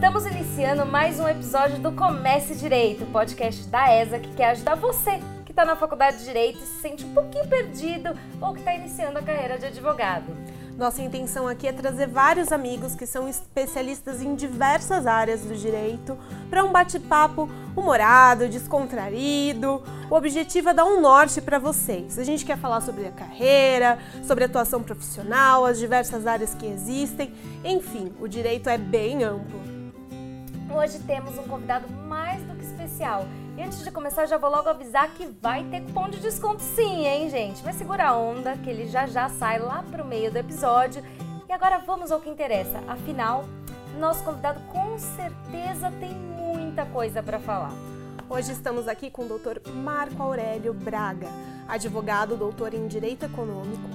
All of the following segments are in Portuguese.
Estamos iniciando mais um episódio do Comece Direito, podcast da ESA que quer ajudar você que está na faculdade de Direito e se sente um pouquinho perdido ou que está iniciando a carreira de advogado. Nossa intenção aqui é trazer vários amigos que são especialistas em diversas áreas do direito para um bate-papo humorado, descontraído. O objetivo é dar um norte para vocês. A gente quer falar sobre a carreira, sobre a atuação profissional, as diversas áreas que existem. Enfim, o direito é bem amplo. Hoje temos um convidado mais do que especial. E antes de começar, já vou logo avisar que vai ter cupom de desconto sim, hein, gente? Mas segura a onda, que ele já já sai lá pro meio do episódio. E agora vamos ao que interessa. Afinal, nosso convidado com certeza tem muita coisa para falar. Hoje estamos aqui com o Dr. Marco Aurélio Braga, advogado, doutor em Direito Econômico,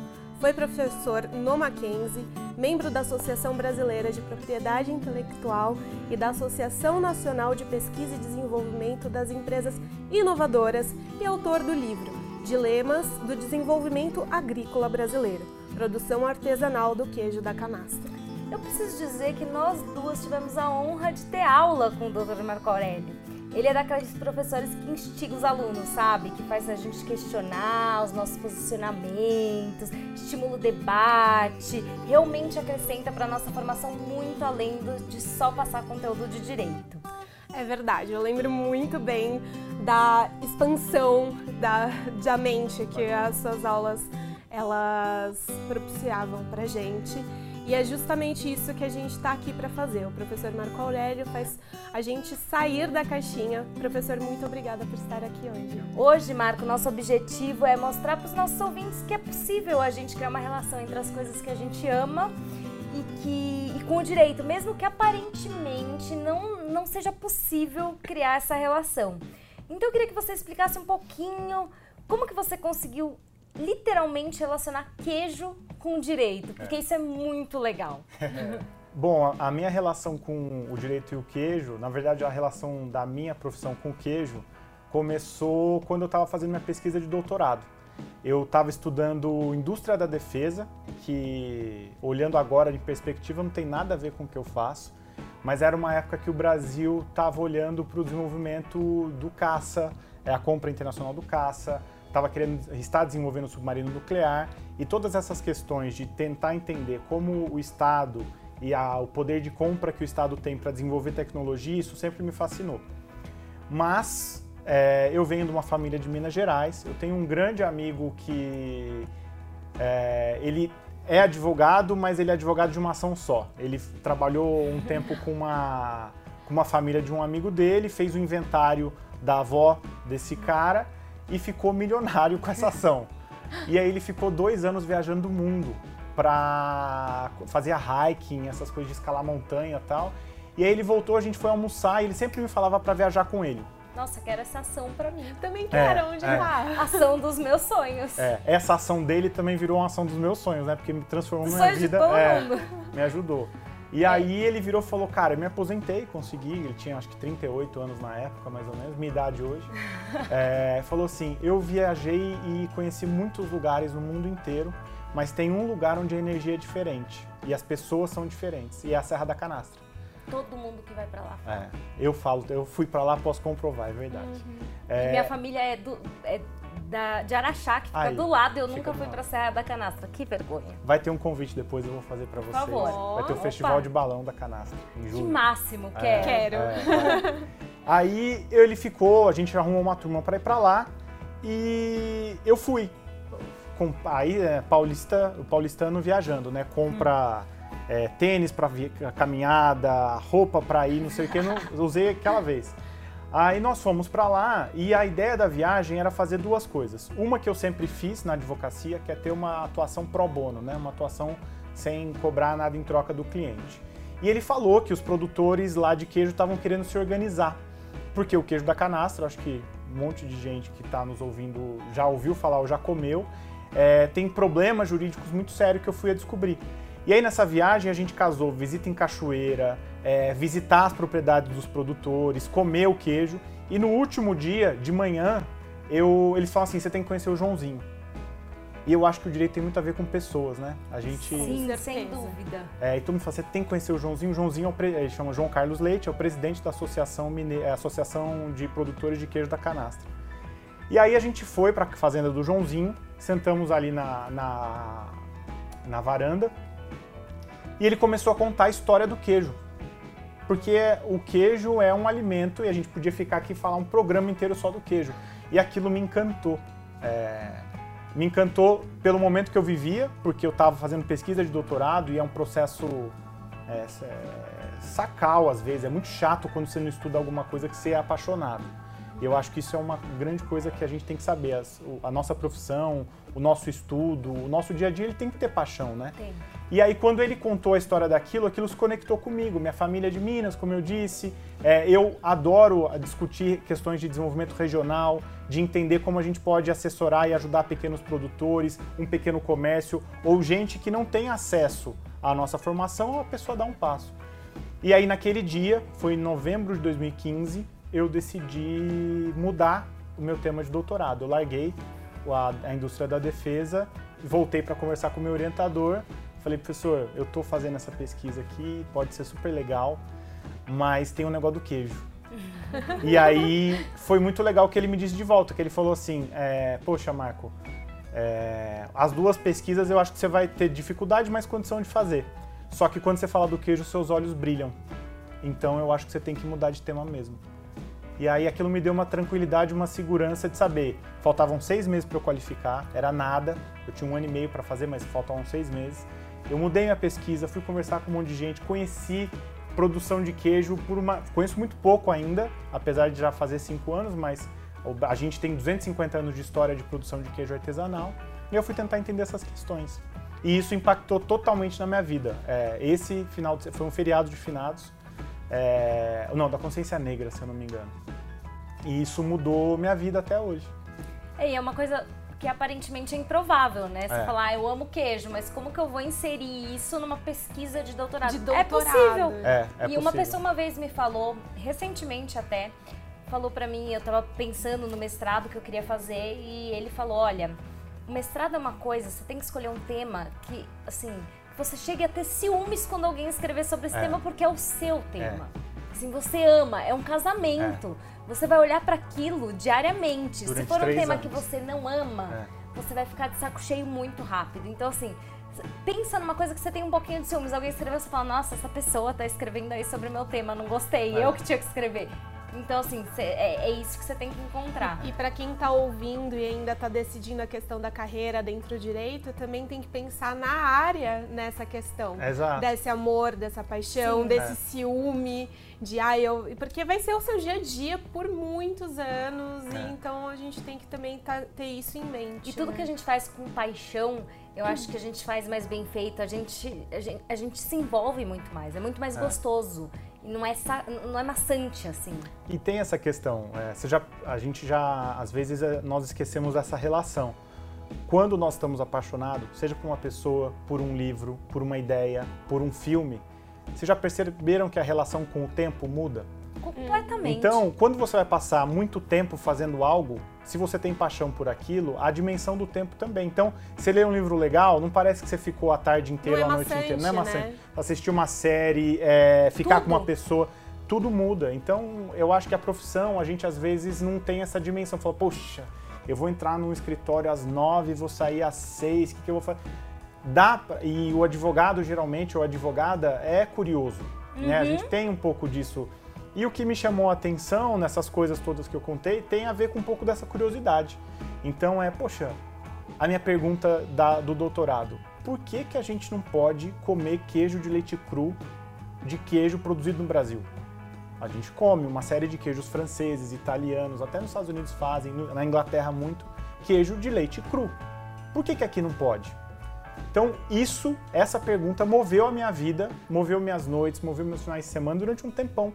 foi professor no Mackenzie, membro da Associação Brasileira de Propriedade Intelectual e da Associação Nacional de Pesquisa e Desenvolvimento das Empresas Inovadoras e autor do livro Dilemas do Desenvolvimento Agrícola Brasileiro Produção Artesanal do Queijo da Canastra. Eu preciso dizer que nós duas tivemos a honra de ter aula com o Dr. Marco Aurélio. Ele é daqueles professores que instiga os alunos, sabe? Que faz a gente questionar os nossos posicionamentos, estimula o debate, realmente acrescenta para nossa formação muito além de só passar conteúdo de direito. É verdade, eu lembro muito bem da expansão da, da mente que as suas aulas elas propiciavam pra gente. E é justamente isso que a gente está aqui para fazer. O professor Marco Aurélio faz a gente sair da caixinha. Professor, muito obrigada por estar aqui hoje. Hoje, Marco, nosso objetivo é mostrar para os nossos ouvintes que é possível a gente criar uma relação entre as coisas que a gente ama e, que, e com o direito, mesmo que aparentemente não, não seja possível criar essa relação. Então eu queria que você explicasse um pouquinho como que você conseguiu literalmente relacionar queijo com direito, porque é. isso é muito legal. Bom, a minha relação com o direito e o queijo, na verdade a relação da minha profissão com o queijo, começou quando eu estava fazendo minha pesquisa de doutorado. Eu estava estudando indústria da defesa, que olhando agora de perspectiva não tem nada a ver com o que eu faço, mas era uma época que o Brasil estava olhando para o desenvolvimento do caça, é, a compra internacional do caça, estava querendo está desenvolvendo um submarino nuclear e todas essas questões de tentar entender como o Estado e a, o poder de compra que o Estado tem para desenvolver tecnologia, isso sempre me fascinou. Mas é, eu venho de uma família de Minas Gerais, eu tenho um grande amigo que é, ele é advogado, mas ele é advogado de uma ação só. Ele trabalhou um tempo com uma, com uma família de um amigo dele, fez o inventário da avó desse cara e ficou milionário com essa ação. E aí ele ficou dois anos viajando o mundo para fazer hiking, essas coisas de escalar montanha e tal. E aí ele voltou, a gente foi almoçar e ele sempre me falava para viajar com ele. Nossa, quero essa ação para mim. Também quero, é, onde é. Tá? Ação dos meus sonhos. É, essa ação dele também virou uma ação dos meus sonhos, né? Porque me transformou na minha vida. De todo é, mundo. Me ajudou. E é. aí ele virou e falou, cara, eu me aposentei, consegui, ele tinha acho que 38 anos na época, mais ou menos, minha idade hoje. é, falou assim, eu viajei e conheci muitos lugares no mundo inteiro, mas tem um lugar onde a energia é diferente e as pessoas são diferentes, e é a Serra da Canastra. Todo mundo que vai para lá fala. É, eu falo, eu fui para lá, posso comprovar, é verdade. Uhum. É... minha família é, do, é da, de Araxá, que fica Aí, do lado. Eu nunca fui para Serra da Canastra. Que vergonha. Vai ter um convite depois, eu vou fazer para vocês. Por favor. Vai ter o Opa. Festival de Balão da Canastra, em julho. Que máximo, é, quero. É, é. Aí ele ficou, a gente arrumou uma turma para ir para lá e eu fui. Com, aí, é, paulista, o paulistano viajando, né? Compra hum. é, tênis para caminhada, roupa para ir, não sei o que, não usei aquela vez. Aí nós fomos para lá e a ideia da viagem era fazer duas coisas. Uma que eu sempre fiz na advocacia, que é ter uma atuação pro bono, né? uma atuação sem cobrar nada em troca do cliente. E ele falou que os produtores lá de queijo estavam querendo se organizar, porque o queijo da canastra, acho que um monte de gente que está nos ouvindo já ouviu falar ou já comeu, é, tem problemas jurídicos muito sérios que eu fui a descobrir. E aí nessa viagem a gente casou visita em cachoeira, é, visitar as propriedades dos produtores, comer o queijo. E no último dia, de manhã, eu, eles falam assim: você tem que conhecer o Joãozinho. E eu acho que o direito tem muito a ver com pessoas, né? A gente. Sim, sem dúvida. É, e todo mundo fala, você tem que conhecer o Joãozinho. O Joãozinho é o pre... ele chama João Carlos Leite, é o presidente da Associação, Mine... é, Associação de Produtores de Queijo da Canastra. E aí a gente foi para a fazenda do Joãozinho, sentamos ali na, na, na varanda e ele começou a contar a história do queijo. Porque o queijo é um alimento e a gente podia ficar aqui e falar um programa inteiro só do queijo. E aquilo me encantou. É, me encantou pelo momento que eu vivia, porque eu estava fazendo pesquisa de doutorado e é um processo é, é, sacal às vezes. É muito chato quando você não estuda alguma coisa que você é apaixonado. Eu acho que isso é uma grande coisa que a gente tem que saber. O- A nossa profissão, o nosso estudo, o nosso dia a dia, ele tem que ter paixão, né? Tem. E aí, quando ele contou a história daquilo, aquilo se conectou comigo. Minha família é de Minas, como eu disse. É, eu adoro discutir questões de desenvolvimento regional, de entender como a gente pode assessorar e ajudar pequenos produtores, um pequeno comércio, ou gente que não tem acesso à nossa formação, a pessoa dá um passo. E aí, naquele dia, foi em novembro de 2015, eu decidi mudar o meu tema de doutorado. Eu larguei a, a indústria da defesa, voltei para conversar com o meu orientador. Falei, professor, eu estou fazendo essa pesquisa aqui, pode ser super legal, mas tem um negócio do queijo. e aí foi muito legal que ele me disse de volta, que ele falou assim, é, poxa, Marco, é, as duas pesquisas eu acho que você vai ter dificuldade, mas condição de fazer. Só que quando você fala do queijo, seus olhos brilham. Então eu acho que você tem que mudar de tema mesmo. E aí aquilo me deu uma tranquilidade, uma segurança de saber. Faltavam seis meses para eu qualificar, era nada. Eu tinha um ano e meio para fazer, mas faltavam seis meses. Eu mudei minha pesquisa, fui conversar com um monte de gente, conheci produção de queijo por uma. Conheço muito pouco ainda, apesar de já fazer cinco anos, mas a gente tem 250 anos de história de produção de queijo artesanal. E eu fui tentar entender essas questões. E isso impactou totalmente na minha vida. É, esse final de- foi um feriado de finados. É, não, da consciência negra, se eu não me engano. E isso mudou minha vida até hoje. É, e é uma coisa que aparentemente é improvável, né? Você É. falar, ah, eu amo queijo, mas como que eu vou inserir isso numa pesquisa de doutorado? De É doutorado. possível. É, é e possível. uma pessoa uma vez me falou, recentemente até, falou pra mim, eu tava pensando no mestrado que eu queria fazer e ele falou, olha, o mestrado é uma coisa, você tem que escolher um tema que, assim, que você chegue a ter ciúmes quando alguém escrever sobre esse É. tema porque é o seu tema. Assim, você ama, é um casamento. Você vai olhar pra aquilo diariamente. Se Durante for um tema anos. que você não ama, É. você vai ficar de saco cheio muito rápido. Então, assim, pensa numa coisa que você tem um pouquinho de ciúmes. Alguém escreveu, você fala, nossa, essa pessoa tá escrevendo aí sobre o meu tema, não gostei, É. eu que tinha que escrever. Então, assim, cê- é, é isso que você tem que encontrar. E para quem está ouvindo e ainda está decidindo a questão da carreira dentro do direito, também tem que pensar na área nessa questão. Exato. Desse amor, dessa paixão, Sim. desse É. ciúme, de ai, eu. Porque vai ser o seu dia a dia por muitos anos, É. e então a gente tem que também tá- ter isso em mente. E tudo né? que a gente faz com paixão, eu acho que a gente faz mais bem feito. A gente, a gente, a gente se envolve muito mais, é muito mais É. gostoso. E não é, não é maçante, assim. E tem essa questão, é, você já, a gente já, às vezes, é, nós esquecemos essa relação. Quando nós estamos apaixonados, seja por uma pessoa, por um livro, por uma ideia, por um filme, vocês já perceberam que a relação com o tempo muda? Completamente. Então, quando você vai passar muito tempo fazendo algo, se você tem paixão por aquilo, a dimensão do tempo também. Então, você lê um livro legal, não parece que você ficou a tarde inteira, é a noite inteira. Não é maçante, né? Assistir uma série, é, ficar Tudo. com uma pessoa, tudo muda. Então, eu acho que a profissão, a gente às vezes não tem essa dimensão. Fala, poxa, eu vou entrar num escritório às nove, vou sair às seis, o que, que eu vou fazer? Dá, pra- e o advogado, geralmente, ou advogada, é curioso. Né? A Uhum. gente tem um pouco disso. E o que me chamou a atenção nessas coisas todas que eu contei tem a ver com um pouco dessa curiosidade. Então é, poxa, a minha pergunta da- do doutorado: por que, que a gente não pode comer queijo de leite cru de queijo produzido no Brasil? A gente come uma série de queijos franceses, italianos, até nos Estados Unidos fazem, na Inglaterra muito, queijo de leite cru. Por que, que aqui não pode? Então, isso, essa pergunta moveu a minha vida, moveu minhas noites, moveu meus finais de semana durante um tempão.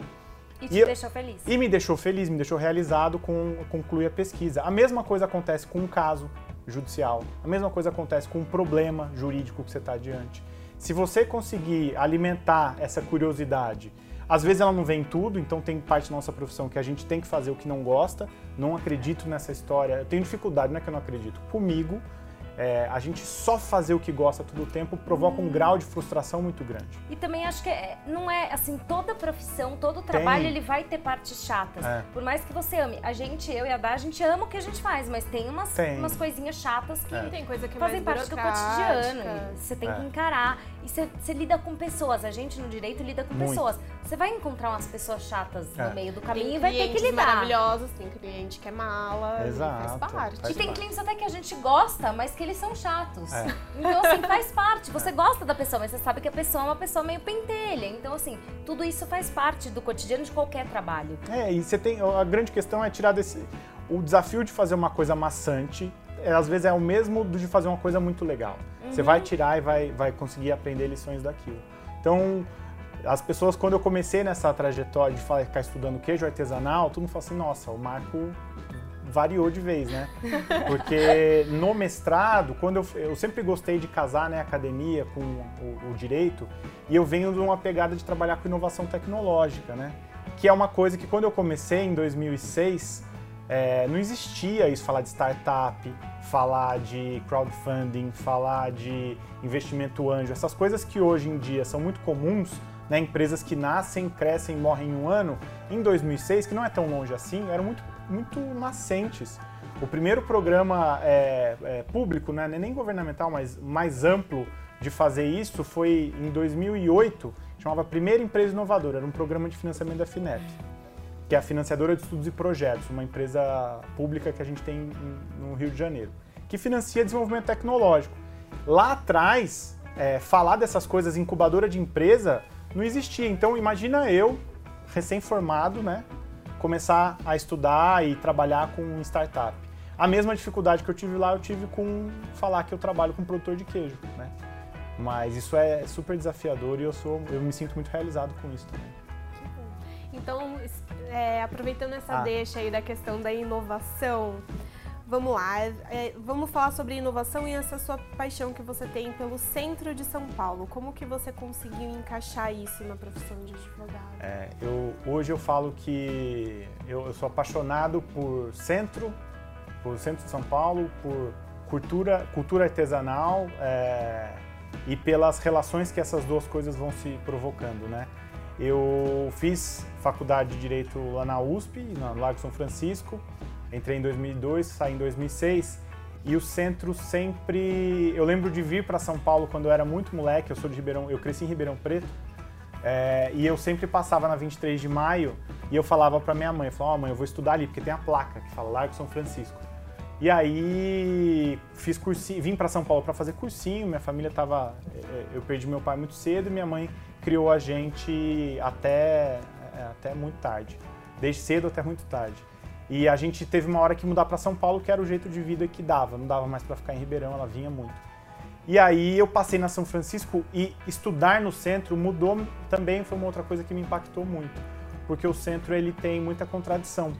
E te E deixou feliz. E me deixou feliz, me deixou realizado com concluir a pesquisa. A mesma coisa acontece com um caso judicial. A mesma coisa acontece com um problema jurídico que você está diante. Se você conseguir alimentar essa curiosidade, às vezes ela não vem em tudo, então tem parte da nossa profissão que a gente tem que fazer o que não gosta. Não acredito nessa história. Eu tenho dificuldade, não é que eu não acredito. Comigo, é, a gente só fazer o que gosta todo o tempo provoca um grau de frustração muito grande. E também acho que é, não é assim, toda profissão, todo trabalho, Tem. ele vai ter partes chatas. É. Por mais que você ame. A gente, eu e a Dá, a gente ama o que a gente faz, mas tem umas, Tem. umas coisinhas chatas que É. Tem coisa que é fazem mais parte do cotidiano. Você tem que É. encarar. E você, você lida com pessoas. A gente no direito lida com Muito. pessoas. Você vai encontrar umas pessoas chatas É. no meio do Tem caminho e vai ter que clientes lidar. maravilhosos, tem cliente que é mala, Exato, faz parte. faz E tem parte. clientes até que a gente gosta, mas que eles são chatos. É. Então, assim, faz parte. Você gosta da pessoa, mas você sabe que a pessoa é uma pessoa meio pentelha. Então, assim, tudo isso faz parte do cotidiano de qualquer trabalho. É, e você tem. A grande questão é tirar desse. O desafio de fazer uma coisa maçante, é, às vezes é o mesmo do de fazer uma coisa muito legal. Você vai tirar e vai, vai conseguir aprender lições daquilo. Então, as pessoas, quando eu comecei nessa trajetória de ficar estudando queijo artesanal, todo mundo fala assim: nossa, o Marco variou de vez, né? Porque no mestrado, quando eu, eu sempre gostei de casar, né, academia com o, o direito, e eu venho de uma pegada de trabalhar com inovação tecnológica, né? Que é uma coisa que quando eu comecei em 2006, é, não existia isso, falar de startup, falar de crowdfunding, falar de investimento anjo, essas coisas que hoje em dia são muito comuns, né, empresas que nascem, crescem, morrem em um ano, em 2006, que não é tão longe assim, eram muito, muito nascentes. O primeiro programa é, é, público, né, nem governamental, mas mais amplo de fazer isso foi em 2008, chamava Primeira Empresa Inovadora, era um programa de financiamento da FINEP que é a financiadora de estudos e projetos, uma empresa pública que a gente tem em- no Rio de Janeiro, que financia desenvolvimento tecnológico. Lá atrás, é, falar dessas coisas incubadora de empresa não existia. Então imagina eu, recém-formado, né, começar a estudar e trabalhar com startup. A mesma dificuldade que eu tive lá, eu tive com falar que eu trabalho com produtor de queijo, né? Mas isso é super desafiador e eu sou, eu me sinto muito realizado com isso também. Então, é, aproveitando essa Ah. deixa aí da questão da inovação, vamos lá, é, vamos falar sobre inovação e essa sua paixão que você tem pelo centro de São Paulo. Como que você conseguiu encaixar isso na profissão de advogado? É, eu, hoje eu falo que eu, eu sou apaixonado por centro, por centro de São Paulo, por cultura, cultura artesanal é, e pelas relações que essas duas coisas vão se provocando, né? Eu fiz faculdade de Direito lá na USP, no Lago São Francisco, entrei em 2002, saí em 2006 e o centro sempre... Eu lembro de vir para São Paulo quando eu era muito moleque, eu sou de Ribeirão, eu cresci em Ribeirão Preto, é, e eu sempre passava na 23 de maio e eu falava pra minha mãe, eu falava, ó mãe, eu vou estudar ali, porque tem a placa que fala Largo São Francisco. E aí fiz cursinho, vim pra São Paulo pra fazer cursinho, minha família tava, é, eu perdi meu pai muito cedo e minha mãe criou a gente até, é, até muito tarde, desde cedo até muito tarde. E a gente teve uma hora que mudar pra São Paulo, que era o jeito de vida que dava, não dava mais pra ficar em Ribeirão, ela vinha muito. E aí eu passei na São Francisco e estudar no centro mudou também, foi uma outra coisa que me impactou muito, porque o centro ele tem muita contradição.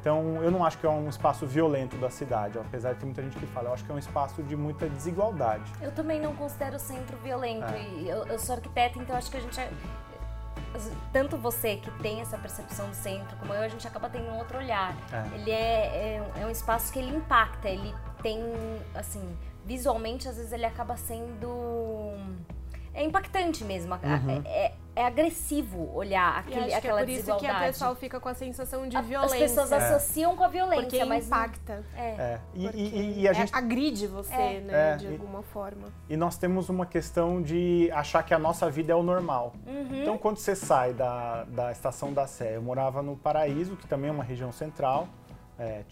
Então eu não acho que é um espaço violento da cidade, apesar de ter muita gente que fala, eu acho que é um espaço de muita desigualdade. Eu também não considero o centro violento. É. E eu, eu sou arquiteta, então acho que a gente. Tanto você que tem essa percepção do centro, como eu, a gente acaba tendo um outro olhar. É. Ele é, é, um- é um espaço que ele impacta, ele tem, assim, visualmente, às vezes ele acaba sendo. É impactante mesmo. Uhum. É, é agressivo olhar E aquele, acho que é aquela por isso que desigualdade. a pessoa fica com a sensação de A- violência. As pessoas associam com a violência, porque mas não- impacta. É. É. E, e- e a é- gente agride você, É. né, É, de e- alguma forma. E nós temos uma questão de achar que a nossa vida é o normal. Uhum. Então, quando você sai da, da estação da Sé, eu morava no Paraíso, que também é uma região central, é,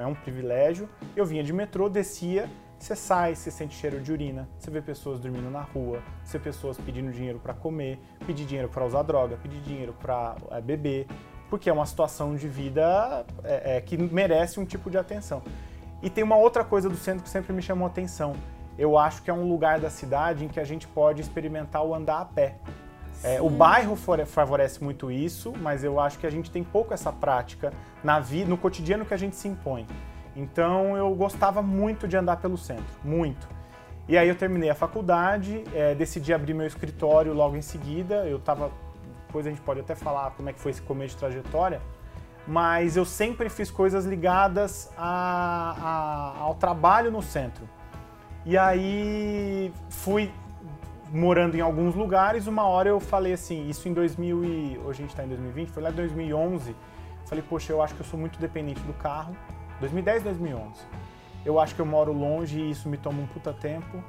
é um privilégio. Eu vinha de metrô, descia, você sai, você sente cheiro de urina, você vê pessoas dormindo na rua, você vê pessoas pedindo dinheiro para comer, pedir dinheiro para usar droga, pedir dinheiro para beber, porque é uma situação de vida é, é, que merece um tipo de atenção. E tem uma outra coisa do centro que sempre me chamou a atenção. Eu acho que é um lugar da cidade em que a gente pode experimentar o andar a pé. É, o bairro favorece muito isso, mas eu acho que a gente tem pouco essa prática na vida, no cotidiano que a gente se impõe. Então eu gostava muito de andar pelo centro, muito. E aí eu terminei a faculdade, é, decidi abrir meu escritório logo em seguida. Eu estava, depois a gente pode até falar como é que foi esse começo de trajetória, mas eu sempre fiz coisas ligadas a- a- ao trabalho no centro. E aí fui morando em alguns lugares, uma hora eu falei assim, isso em 2000 e hoje a gente está em 2020, foi lá em 2011, falei, poxa, eu acho que eu sou muito dependente do carro. 2010, 2011. Eu acho que eu moro longe e isso me toma um puta tempo.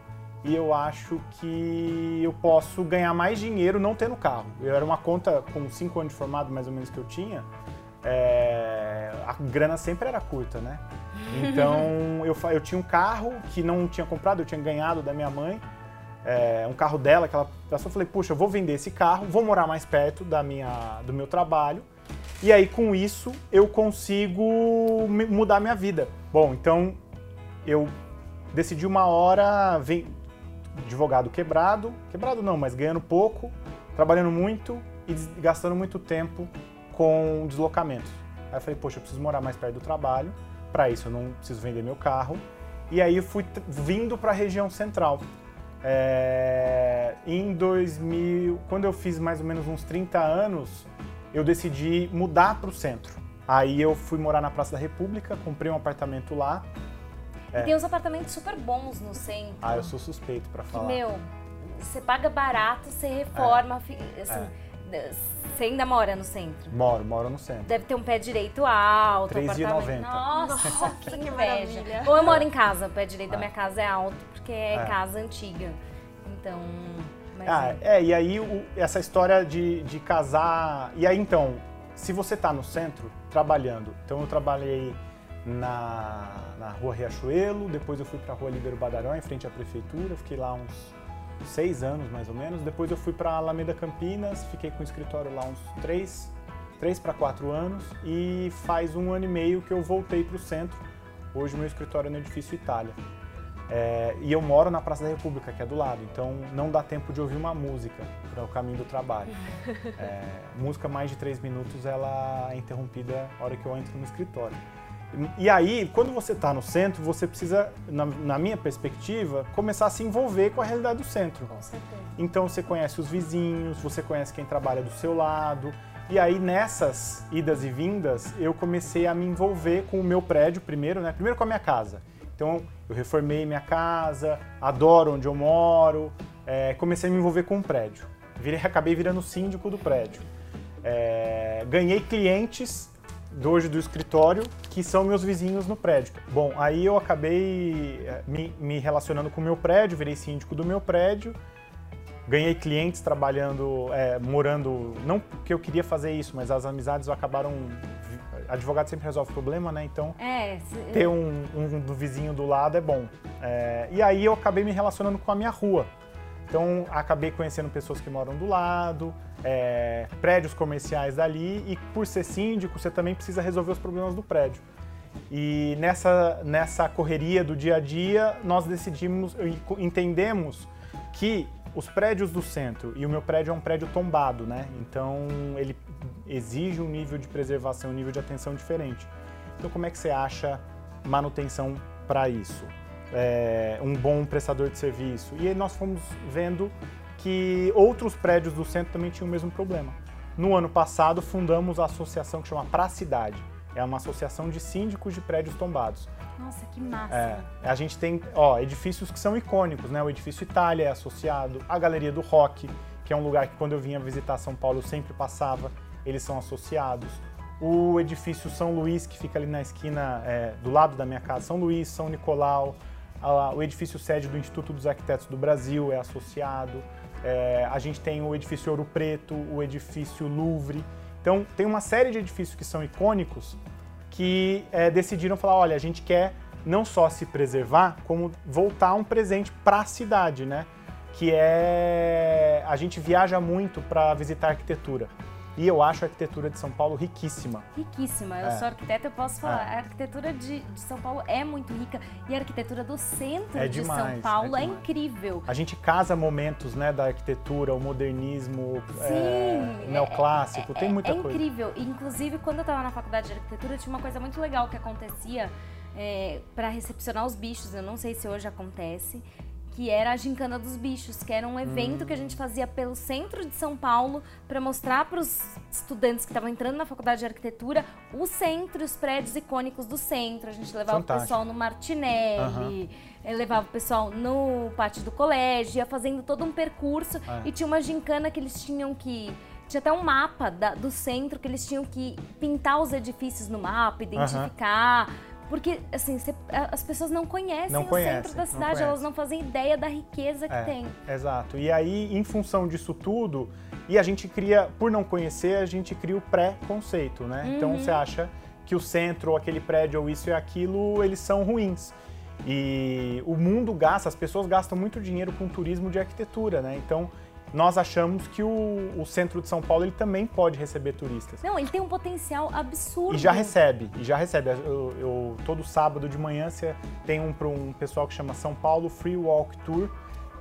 E eu acho que eu posso ganhar mais dinheiro não tendo carro. Eu era uma conta com 5 anos de formado, mais ou menos, que eu tinha. É, a grana sempre era curta, né? Então eu, eu tinha um carro que não tinha comprado, eu tinha ganhado da minha mãe é, um carro dela, que ela passou, eu falei, puxa, eu vou vender esse carro, vou morar mais perto da minha, do meu trabalho, e aí com isso eu consigo mudar minha vida. Bom, então eu decidi uma hora, vem, advogado quebrado, quebrado não, mas ganhando pouco, trabalhando muito e gastando muito tempo com deslocamentos. Aí eu falei, poxa, eu preciso morar mais perto do trabalho, para isso eu não preciso vender meu carro. E aí eu fui vindo para a região central. É, em 2000, quando eu fiz mais ou menos uns 30 anos, eu decidi mudar para o centro. Aí eu fui morar na Praça da República, comprei um apartamento lá. E é. tem uns apartamentos super bons no centro. Ah, eu sou suspeito para falar. Meu, você paga barato, você reforma, é. assim, é. Você ainda mora no centro? Moro, moro no centro. Deve ter um pé direito alto, 3,90. Nossa, que inveja. Ou eu moro em casa, o pé direito da minha casa é alto, porque é, é. casa antiga. Então. Ah, é, e aí o, essa história de, de casar. E aí então, se você está no centro trabalhando, então eu trabalhei na, na rua Riachuelo, depois eu fui para a rua Libero Badaró, em frente à prefeitura, fiquei lá uns seis anos mais ou menos. Depois eu fui para Alameda Campinas, fiquei com o escritório lá uns três, três para quatro anos e faz um ano e meio que eu voltei para o centro. Hoje meu escritório é no edifício Itália. É, e eu moro na Praça da República, que é do lado, então não dá tempo de ouvir uma música para o caminho do trabalho. É, música mais de três minutos, ela é interrompida na hora que eu entro no escritório. E aí, quando você está no centro, você precisa, na, na, minha perspectiva, começar a se envolver com a realidade do centro. Com certeza. Então você conhece os vizinhos, você conhece quem trabalha do seu lado. E aí, nessas idas e vindas, eu comecei a me envolver com o meu prédio primeiro, né? Primeiro com a minha casa. Então, eu reformei minha casa, adoro onde eu moro, é, comecei a me envolver com o prédio. Virei, acabei virando síndico do prédio. É, ganhei clientes do hoje do escritório, que são meus vizinhos no prédio. Bom, aí eu acabei eh, me, me relacionando com o meu prédio, virei síndico do meu prédio, ganhei clientes trabalhando, é, morando, não porque eu queria fazer isso, mas as amizades acabaram. Advogado sempre resolve problema, né? Então, é, se... ter um, um, um, vizinho do lado é bom. É, e aí eu acabei me relacionando com a minha rua. Então, acabei conhecendo pessoas que moram do lado, é, prédios comerciais dali, e por ser síndico, você também precisa resolver os problemas do prédio. E nessa, nessa correria do dia a dia, nós decidimos, entendemos que os prédios do centro, e o meu prédio é um prédio tombado, né? Então ele exige um nível de preservação, um nível de atenção diferente. Então, como é que você acha manutenção para isso? é, um bom prestador de serviço. E aí nós fomos vendo que outros prédios do centro também tinham o mesmo problema. No ano passado, fundamos a associação que chama Pra Cidade. É uma associação de síndicos de prédios tombados. Nossa, que massa! É, a gente tem ó, edifícios que são icônicos, né? O edifício Itália é associado, a Galeria do Rock, que é um lugar que quando eu vinha visitar São Paulo eu sempre passava, eles são associados. O edifício São Luís, que fica ali na esquina é, do lado da minha casa, São Luís, São Nicolau, o edifício sede do Instituto dos Arquitetos do Brasil é associado, é, a gente tem o edifício Ouro Preto, o edifício Louvre. Então, tem uma série de edifícios que são icônicos que é, decidiram falar: olha, a gente quer não só se preservar, como voltar um presente para a cidade, né? Que é. A gente viaja muito para visitar arquitetura. E eu acho a arquitetura de São Paulo riquíssima. Riquíssima. Eu é. sou arquiteta, eu posso falar. É. A arquitetura de, de, São Paulo é muito rica e a arquitetura do centro é de demais, São é Paulo é, incrível. A gente casa momentos né, da arquitetura, o modernismo, é, Sim, neoclássico, tem muita coisa. É incrível. Inclusive, quando eu estava na faculdade de arquitetura, tinha uma coisa muito legal que acontecia para recepcionar os bichos. Eu não sei se hoje acontece que era a Gincana dos Bichos, que era um evento Hum. que a gente fazia pelo centro de São Paulo para mostrar para os estudantes que estavam entrando na faculdade de arquitetura o centro, os prédios icônicos do centro. A gente levava Fantástico. o pessoal no Martinelli, eh, levava o pessoal no pátio do colégio, ia fazendo todo um percurso É. e tinha uma gincana que eles tinham que tinha até um mapa da- do centro que eles tinham que pintar os edifícios no mapa, identificar. Porque, assim, cê- as pessoas não conhecem Não o conhecem, centro da não cidade, elas conhecem. não fazem ideia da riqueza que É, tem. Exato. E aí, em função disso tudo, e a gente cria, por não conhecer, a gente cria o pré-conceito, né? Então você acha que o centro, ou aquele prédio, ou isso e aquilo, eles são ruins. E o mundo gasta, as pessoas gastam muito dinheiro com turismo de arquitetura, né? Então nós achamos que o, o centro de São Paulo ele também pode receber turistas. Não, ele tem um potencial absurdo. E já recebe, e já recebe. Eu, eu- todo sábado de manhã você tem um para um pessoal que chama São Paulo Free Walk Tour.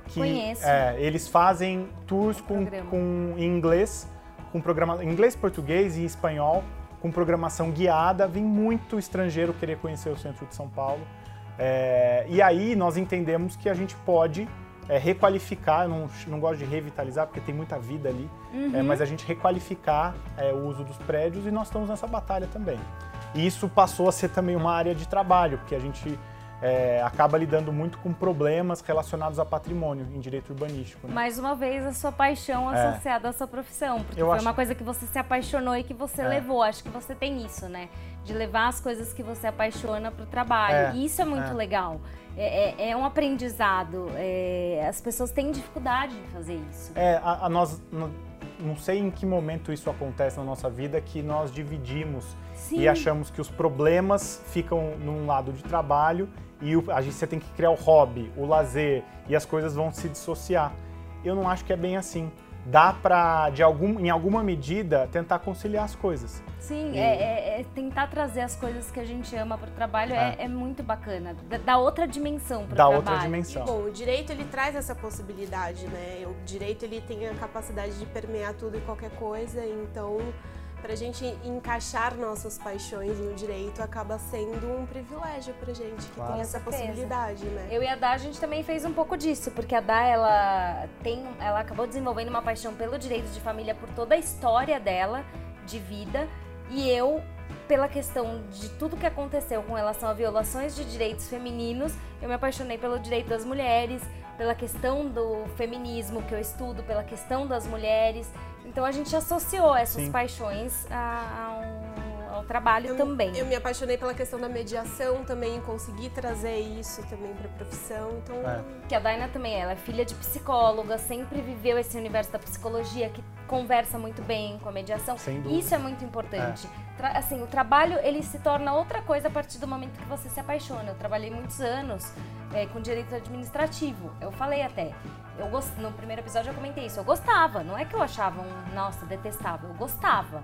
Que, Conheço. É, eles fazem tours com, com em inglês, com programa, inglês, português e espanhol, com programação guiada. Vem muito estrangeiro querer conhecer o centro de São Paulo. É, e aí nós entendemos que a gente pode é, requalificar, eu não, não gosto de revitalizar porque tem muita vida ali, Uhum. é, mas a gente requalificar é, o uso dos prédios e nós estamos nessa batalha também. E isso passou a ser também uma área de trabalho, porque a gente é, acaba lidando muito com problemas relacionados a patrimônio em direito urbanístico. né? Mais uma vez, a sua paixão É. associada à sua profissão. Porque Eu foi acho- uma coisa que você se apaixonou e que você É. levou. Acho que você tem isso, né? De levar as coisas que você apaixona pro trabalho. É, E isso é muito é. legal. É, é- um aprendizado. As pessoas têm dificuldade em fazer isso. É, a, a nós não, não sei em que momento isso acontece na nossa vida que nós dividimos Sim. e achamos que os problemas ficam num lado de trabalho e o, a gente você tem que criar o hobby, o lazer e as coisas vão se dissociar. Eu não acho que é bem assim. Dá pra, de algum, em alguma medida, tentar conciliar as coisas. Sim, E- é, é- é tentar trazer as coisas que a gente ama pro trabalho é, É. é muito bacana. Dá- Dá outra dimensão pro Da trabalho. outra E, dimensão. bom, o direito ele traz essa possibilidade, né? O direito ele tem a capacidade de permear tudo e qualquer coisa, então pra gente encaixar nossas paixões no direito acaba sendo um privilégio pra gente que Claro. tem essa possibilidade, né? Eu e a Dá, a gente também fez um pouco disso, porque a Dá, ela tem, ela acabou desenvolvendo uma paixão pelo direito de família por toda a história dela de vida, e eu pela questão de tudo que aconteceu com relação a violações de direitos femininos, eu me apaixonei pelo direito das mulheres, pela questão do feminismo que eu estudo, pela questão das mulheres. Então a gente associou essas Sim. paixões a- ao, ao trabalho Eu, também. eu me apaixonei pela questão da mediação também, consegui trazer isso também pra profissão, então É. Que a Daina também, ela é filha de psicóloga, sempre viveu esse universo da psicologia que conversa muito bem com a mediação. Sem dúvida. Isso é muito importante. Tra- assim, o trabalho, ele se torna outra coisa a partir do momento que você se apaixona. Eu trabalhei muitos anos é, com direito administrativo. Eu falei até, eu gost... no primeiro episódio eu comentei isso, eu gostava. Não é que eu achava um, nossa, detestável, eu gostava.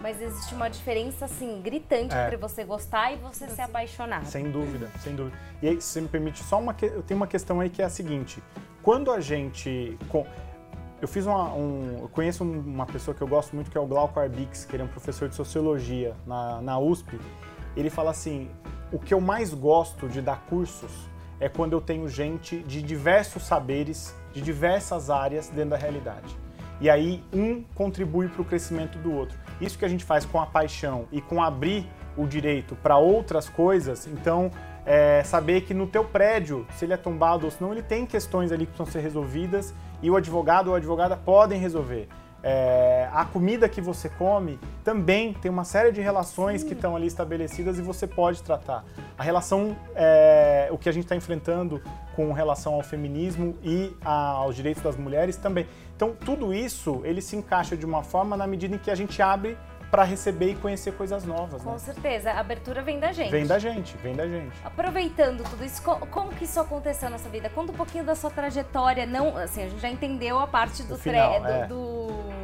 Mas existe uma diferença, assim, gritante É. entre você gostar e você se apaixonar. Sem dúvida, sem dúvida. E aí, se você me permite, só uma que... eu tenho uma questão aí que é a seguinte: quando a gente. com- Eu fiz uma, um. Eu conheço um- uma pessoa que eu gosto muito, que é o Glauco Arbix, que ele é um professor de sociologia na, na USP. Ele fala assim: o que eu mais gosto de dar cursos é quando eu tenho gente de diversos saberes, de diversas áreas dentro da realidade. E aí um contribui para o crescimento do outro. Isso que a gente faz com a paixão e com abrir o direito para outras coisas, então é, saber que no teu prédio, se ele é tombado ou se não, ele tem questões ali que precisam ser resolvidas e o advogado ou a advogada podem resolver. É, a comida que você come também tem uma série de relações que estão ali estabelecidas e você pode tratar. A relação, é, o que a gente está enfrentando com relação ao feminismo e a- aos direitos das mulheres também. Então, tudo isso, ele se encaixa de uma forma na medida em que a gente abre para receber e conhecer coisas novas. Com Né? certeza, a abertura vem da gente. Vem da gente, vem da gente. Aproveitando tudo isso, co- como que isso aconteceu na sua vida? Conta um pouquinho da sua trajetória. Não, assim, a gente já entendeu a parte do, final, do- é. do-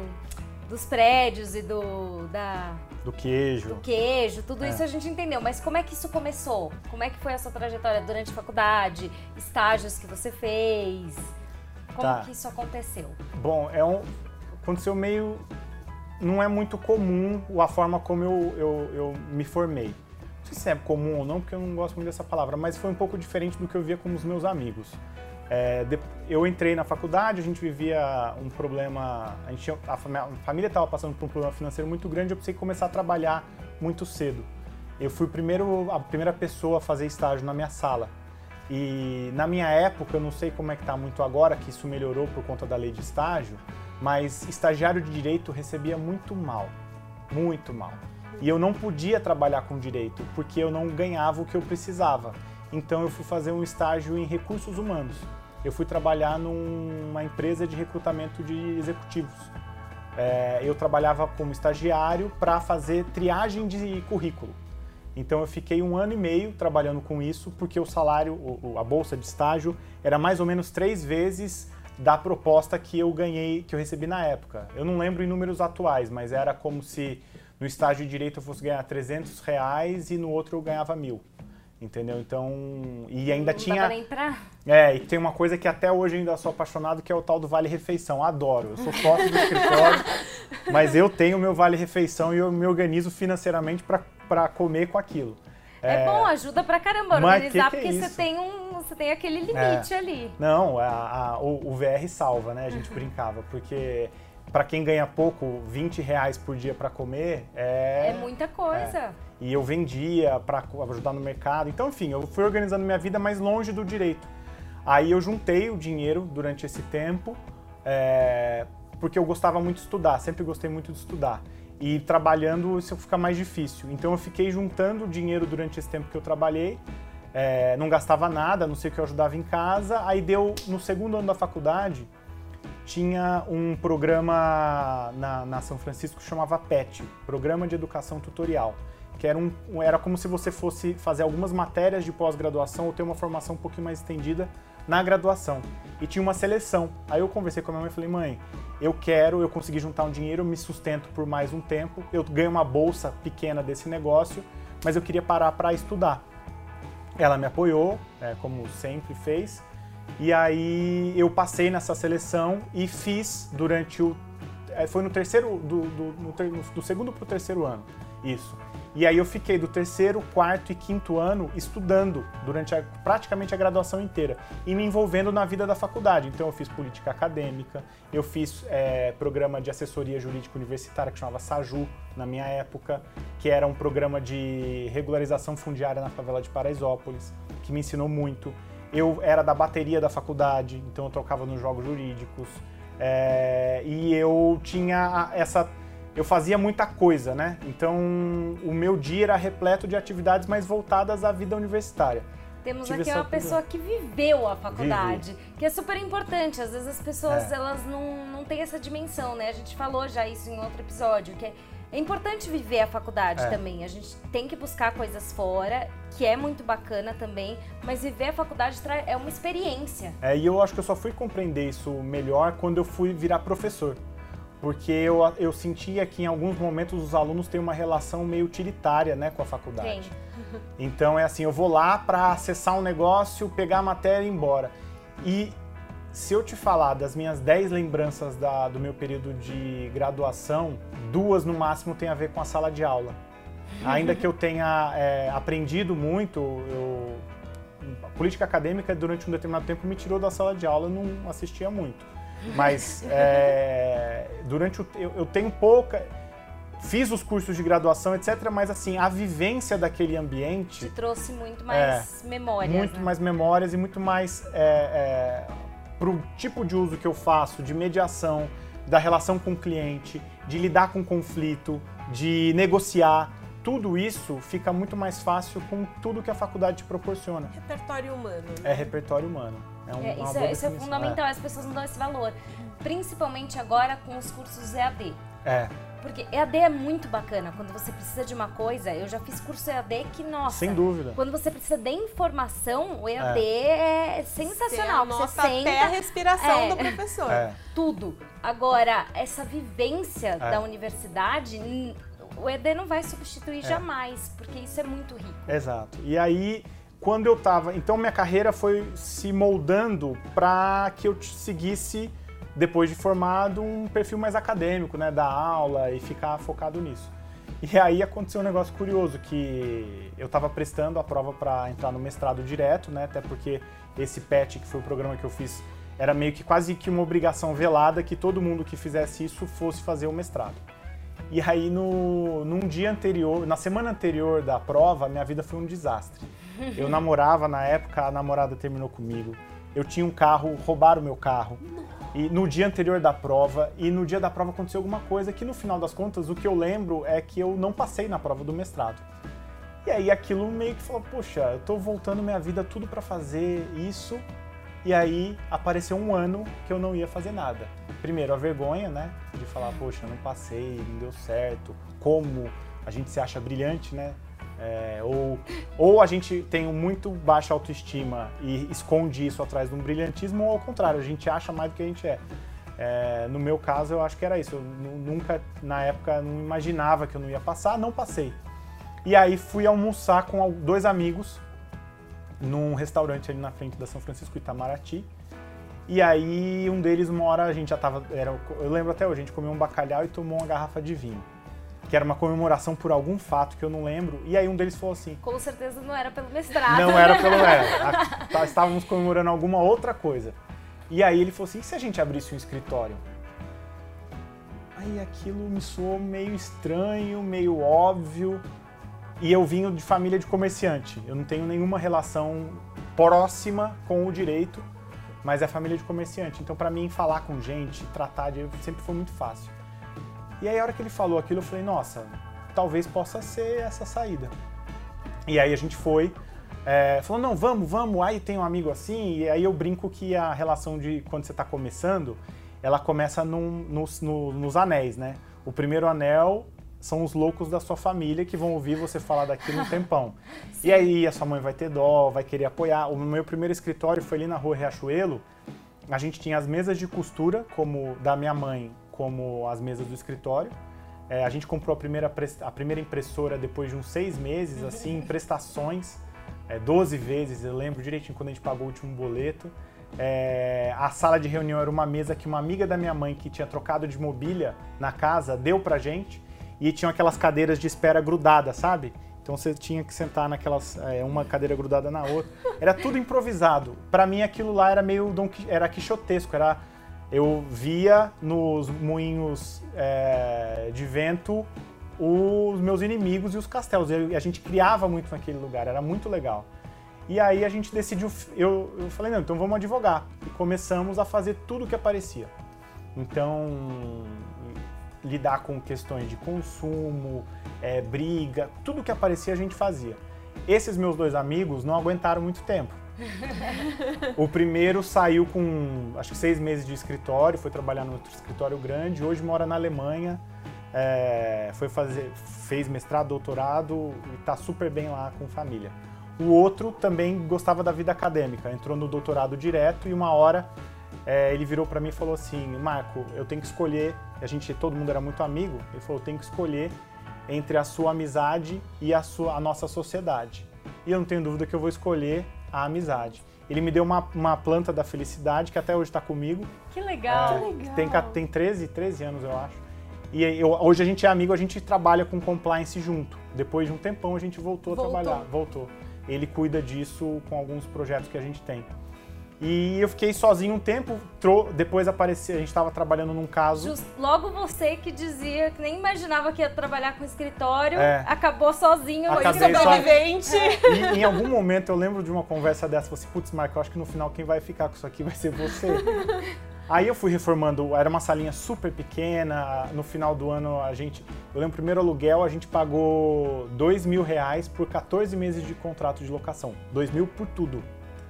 dos prédios e do, da, Do queijo. do queijo, tudo É. isso a gente entendeu. Mas como é que isso começou? Como é que foi a sua trajetória durante a faculdade? Estágios que você fez? Como Tá. que isso aconteceu? Bom, é um, aconteceu meio. Não é muito comum a forma como eu, eu, eu me formei. Não sei se é comum ou não, porque eu não gosto muito dessa palavra, mas foi um pouco diferente do que eu via com os meus amigos. É, eu entrei na faculdade, a gente vivia um problema, a, gente a família estava passando por um problema financeiro muito grande, eu precisei começar a trabalhar muito cedo. Eu fui primeiro, a primeira pessoa a fazer estágio na minha sala. E na minha época, eu não sei como é que está muito agora, que isso melhorou por conta da lei de estágio, mas estagiário de direito recebia muito mal, muito mal. E eu não podia trabalhar com direito porque eu não ganhava o que eu precisava. Então eu fui fazer um estágio em recursos humanos. Eu fui trabalhar numa empresa de recrutamento de executivos. É, eu trabalhava como estagiário para fazer triagem de currículo. Então eu fiquei um ano e meio trabalhando com isso, porque o salário, a bolsa de estágio, era mais ou menos três vezes da proposta que eu ganhei, que eu recebi na época. Eu não lembro em números atuais, mas era como se no estágio de direito eu fosse ganhar 300 reais e no outro eu ganhava mil. Entendeu? Então. E ainda não tinha. Nem pra... É, e tem uma coisa que até hoje ainda sou apaixonado, que é o tal do Vale Refeição. Adoro. Eu sou sócio do escritório, mas eu tenho o meu Vale Refeição e eu me organizo financeiramente para comer com aquilo. É, é, bom, ajuda pra caramba organizar, que que é porque você tem um. Você tem aquele limite é. ali. Não, a, a, o, o, VR salva, né? A gente brincava, porque para quem ganha pouco, 20 reais por dia para comer é. É muita coisa. É. E eu vendia para ajudar no mercado. Então, enfim, eu fui organizando minha vida mais longe do direito. Aí eu juntei o dinheiro durante esse tempo, é, porque eu gostava muito de estudar, sempre gostei muito de estudar. E trabalhando isso fica mais difícil. Então eu fiquei juntando dinheiro durante esse tempo que eu trabalhei, é, não gastava nada, não sei o que eu ajudava em casa. Aí deu, no segundo ano da faculdade, tinha um programa na, na São Francisco que chamava PET, Programa de Educação Tutorial que era, um, era como se você fosse fazer algumas matérias de pós-graduação ou ter uma formação um pouquinho mais estendida na graduação. E tinha uma seleção. Aí eu conversei com a minha mãe e falei, mãe, eu quero, eu consegui juntar um dinheiro, me sustento por mais um tempo, eu ganho uma bolsa pequena desse negócio, mas eu queria parar para estudar. Ela me apoiou, é, como sempre fez, e aí eu passei nessa seleção e fiz durante o. É, foi no terceiro. Do, do, do segundo para o terceiro ano. Isso. E aí eu fiquei do terceiro, quarto e quinto ano estudando durante a, praticamente a graduação inteira e me envolvendo na vida da faculdade. Então eu fiz política acadêmica, eu fiz é, programa de assessoria jurídica universitária que chamava SAJU na minha época, que era um programa de regularização fundiária na favela de Paraisópolis, que me ensinou muito. Eu era da bateria da faculdade, então eu tocava nos jogos jurídicos. É, e eu tinha essa eu fazia muita coisa, né? Então o meu dia era repleto de atividades mais voltadas à vida universitária. Temos Tive aqui uma pessoa que viveu a faculdade, Vive. que é super importante. Às vezes as pessoas é. elas não, não têm essa dimensão, né? A gente falou já isso em outro episódio, que é, é importante viver a faculdade é. também. A gente tem que buscar coisas fora, que é muito bacana também, mas viver a faculdade é uma experiência. É, e eu acho que eu só fui compreender isso melhor quando eu fui virar professor porque eu, eu sentia que em alguns momentos os alunos têm uma relação meio utilitária né, com a faculdade. Tem. Então é assim, eu vou lá para acessar um negócio, pegar a matéria e ir embora. E se eu te falar das minhas 10 lembranças da, do meu período de graduação, duas no máximo tem a ver com a sala de aula. Ainda que eu tenha é, aprendido muito, eu, a política acadêmica durante um determinado tempo me tirou da sala de aula, eu não assistia muito. Mas é, durante o eu, eu tenho pouca fiz os cursos de graduação, etc. Mas assim, a vivência daquele ambiente. Te trouxe muito mais é, memórias. Muito né? mais memórias e muito mais é, é, para o tipo de uso que eu faço, de mediação, da relação com o cliente, de lidar com conflito, de negociar. Tudo isso fica muito mais fácil com tudo que a faculdade te proporciona. Repertório humano. Né? É repertório humano. É, um, é isso, é, isso é fundamental, é. as pessoas não dão esse valor. Principalmente agora com os cursos EAD. É. Porque EAD é muito bacana. Quando você precisa de uma coisa, eu já fiz curso EAD que, nossa. Sem dúvida. Quando você precisa de informação, o EAD é, é sensacional. Você, você senta, até a respiração é, do professor. É. Tudo. Agora, essa vivência é. da universidade, o EAD não vai substituir é. jamais, porque isso é muito rico. Exato. E aí quando eu estava. Então minha carreira foi se moldando para que eu seguisse, depois de formado, um perfil mais acadêmico, né? Da aula e ficar focado nisso. E aí aconteceu um negócio curioso, que eu estava prestando a prova para entrar no mestrado direto, né? Até porque esse PET, que foi o programa que eu fiz, era meio que quase que uma obrigação velada que todo mundo que fizesse isso fosse fazer o mestrado. E aí, no, num dia anterior, na semana anterior da prova, minha vida foi um desastre. Eu namorava na época, a namorada terminou comigo. Eu tinha um carro, roubaram o meu carro. E no dia anterior da prova, e no dia da prova aconteceu alguma coisa que no final das contas, o que eu lembro é que eu não passei na prova do mestrado. E aí aquilo meio que falou, poxa, eu tô voltando minha vida tudo para fazer isso, e aí apareceu um ano que eu não ia fazer nada. Primeiro a vergonha, né, de falar, poxa, não passei, não deu certo, como a gente se acha brilhante, né? É, ou, ou a gente tem muito baixa autoestima e esconde isso atrás de um brilhantismo, ou ao contrário, a gente acha mais do que a gente é. é no meu caso, eu acho que era isso. Eu nunca, na época, não imaginava que eu não ia passar, não passei. E aí fui almoçar com dois amigos num restaurante ali na frente da São Francisco Itamaraty. E aí um deles, uma hora, a gente já tava. Era, eu lembro até hoje, a gente comeu um bacalhau e tomou uma garrafa de vinho que era uma comemoração por algum fato que eu não lembro. E aí um deles falou assim: Com certeza não era pelo mestrado. Não era pelo. É, tá, estávamos comemorando alguma outra coisa. E aí ele falou assim: e se a gente abrisse um escritório? Aí aquilo me soou meio estranho, meio óbvio. E eu vim de família de comerciante. Eu não tenho nenhuma relação próxima com o direito, mas é família de comerciante. Então, para mim, falar com gente, tratar de sempre foi muito fácil. E aí a hora que ele falou aquilo, eu falei, nossa, talvez possa ser essa saída. E aí a gente foi, é, falou, não, vamos, vamos, aí tem um amigo assim, e aí eu brinco que a relação de quando você está começando, ela começa num, nos, no, nos anéis, né? O primeiro anel são os loucos da sua família que vão ouvir você falar daquilo um tempão. e aí a sua mãe vai ter dó, vai querer apoiar. O meu primeiro escritório foi ali na rua Riachuelo. A gente tinha as mesas de costura, como da minha mãe como as mesas do escritório. É, a gente comprou a primeira, a primeira impressora depois de uns seis meses, assim, em prestações, é, 12 vezes, eu lembro direitinho quando a gente pagou o último boleto. É, a sala de reunião era uma mesa que uma amiga da minha mãe que tinha trocado de mobília na casa deu pra gente e tinham aquelas cadeiras de espera grudadas, sabe? Então você tinha que sentar naquelas é, uma cadeira grudada na outra. Era tudo improvisado. Para mim aquilo lá era meio era quixotesco, era eu via nos moinhos é, de vento os meus inimigos e os castelos. E a gente criava muito naquele lugar, era muito legal. E aí a gente decidiu, eu, eu falei, não, então vamos advogar. E começamos a fazer tudo o que aparecia. Então, lidar com questões de consumo, é, briga, tudo que aparecia a gente fazia. Esses meus dois amigos não aguentaram muito tempo o primeiro saiu com acho que seis meses de escritório, foi trabalhar no outro escritório grande, hoje mora na Alemanha, é, foi fazer, fez mestrado, doutorado e está super bem lá com família. O outro também gostava da vida acadêmica, entrou no doutorado direto e uma hora é, ele virou para mim e falou assim, Marco, eu tenho que escolher, a gente, todo mundo era muito amigo, ele falou, eu tenho que escolher entre a sua amizade e a, sua, a nossa sociedade. E eu não tenho dúvida que eu vou escolher a amizade. Ele me deu uma, uma planta da felicidade que até hoje está comigo. Que legal! É, que legal. Tem, tem 13, 13 anos, eu acho. E eu, hoje a gente é amigo, a gente trabalha com compliance junto. Depois de um tempão a gente voltou, voltou. a trabalhar, voltou. Ele cuida disso com alguns projetos que a gente tem. E eu fiquei sozinho um tempo, depois apareceu, a gente estava trabalhando num caso. Just, logo você que dizia que nem imaginava que ia trabalhar com escritório, é, acabou sozinho, Acabei sobrevivente. Só... E em algum momento eu lembro de uma conversa dessa, você, putz, Marco, eu acho que no final quem vai ficar com isso aqui vai ser você. Aí eu fui reformando, era uma salinha super pequena, no final do ano a gente, eu lembro, primeiro aluguel a gente pagou dois mil reais por 14 meses de contrato de locação, dois mil por tudo.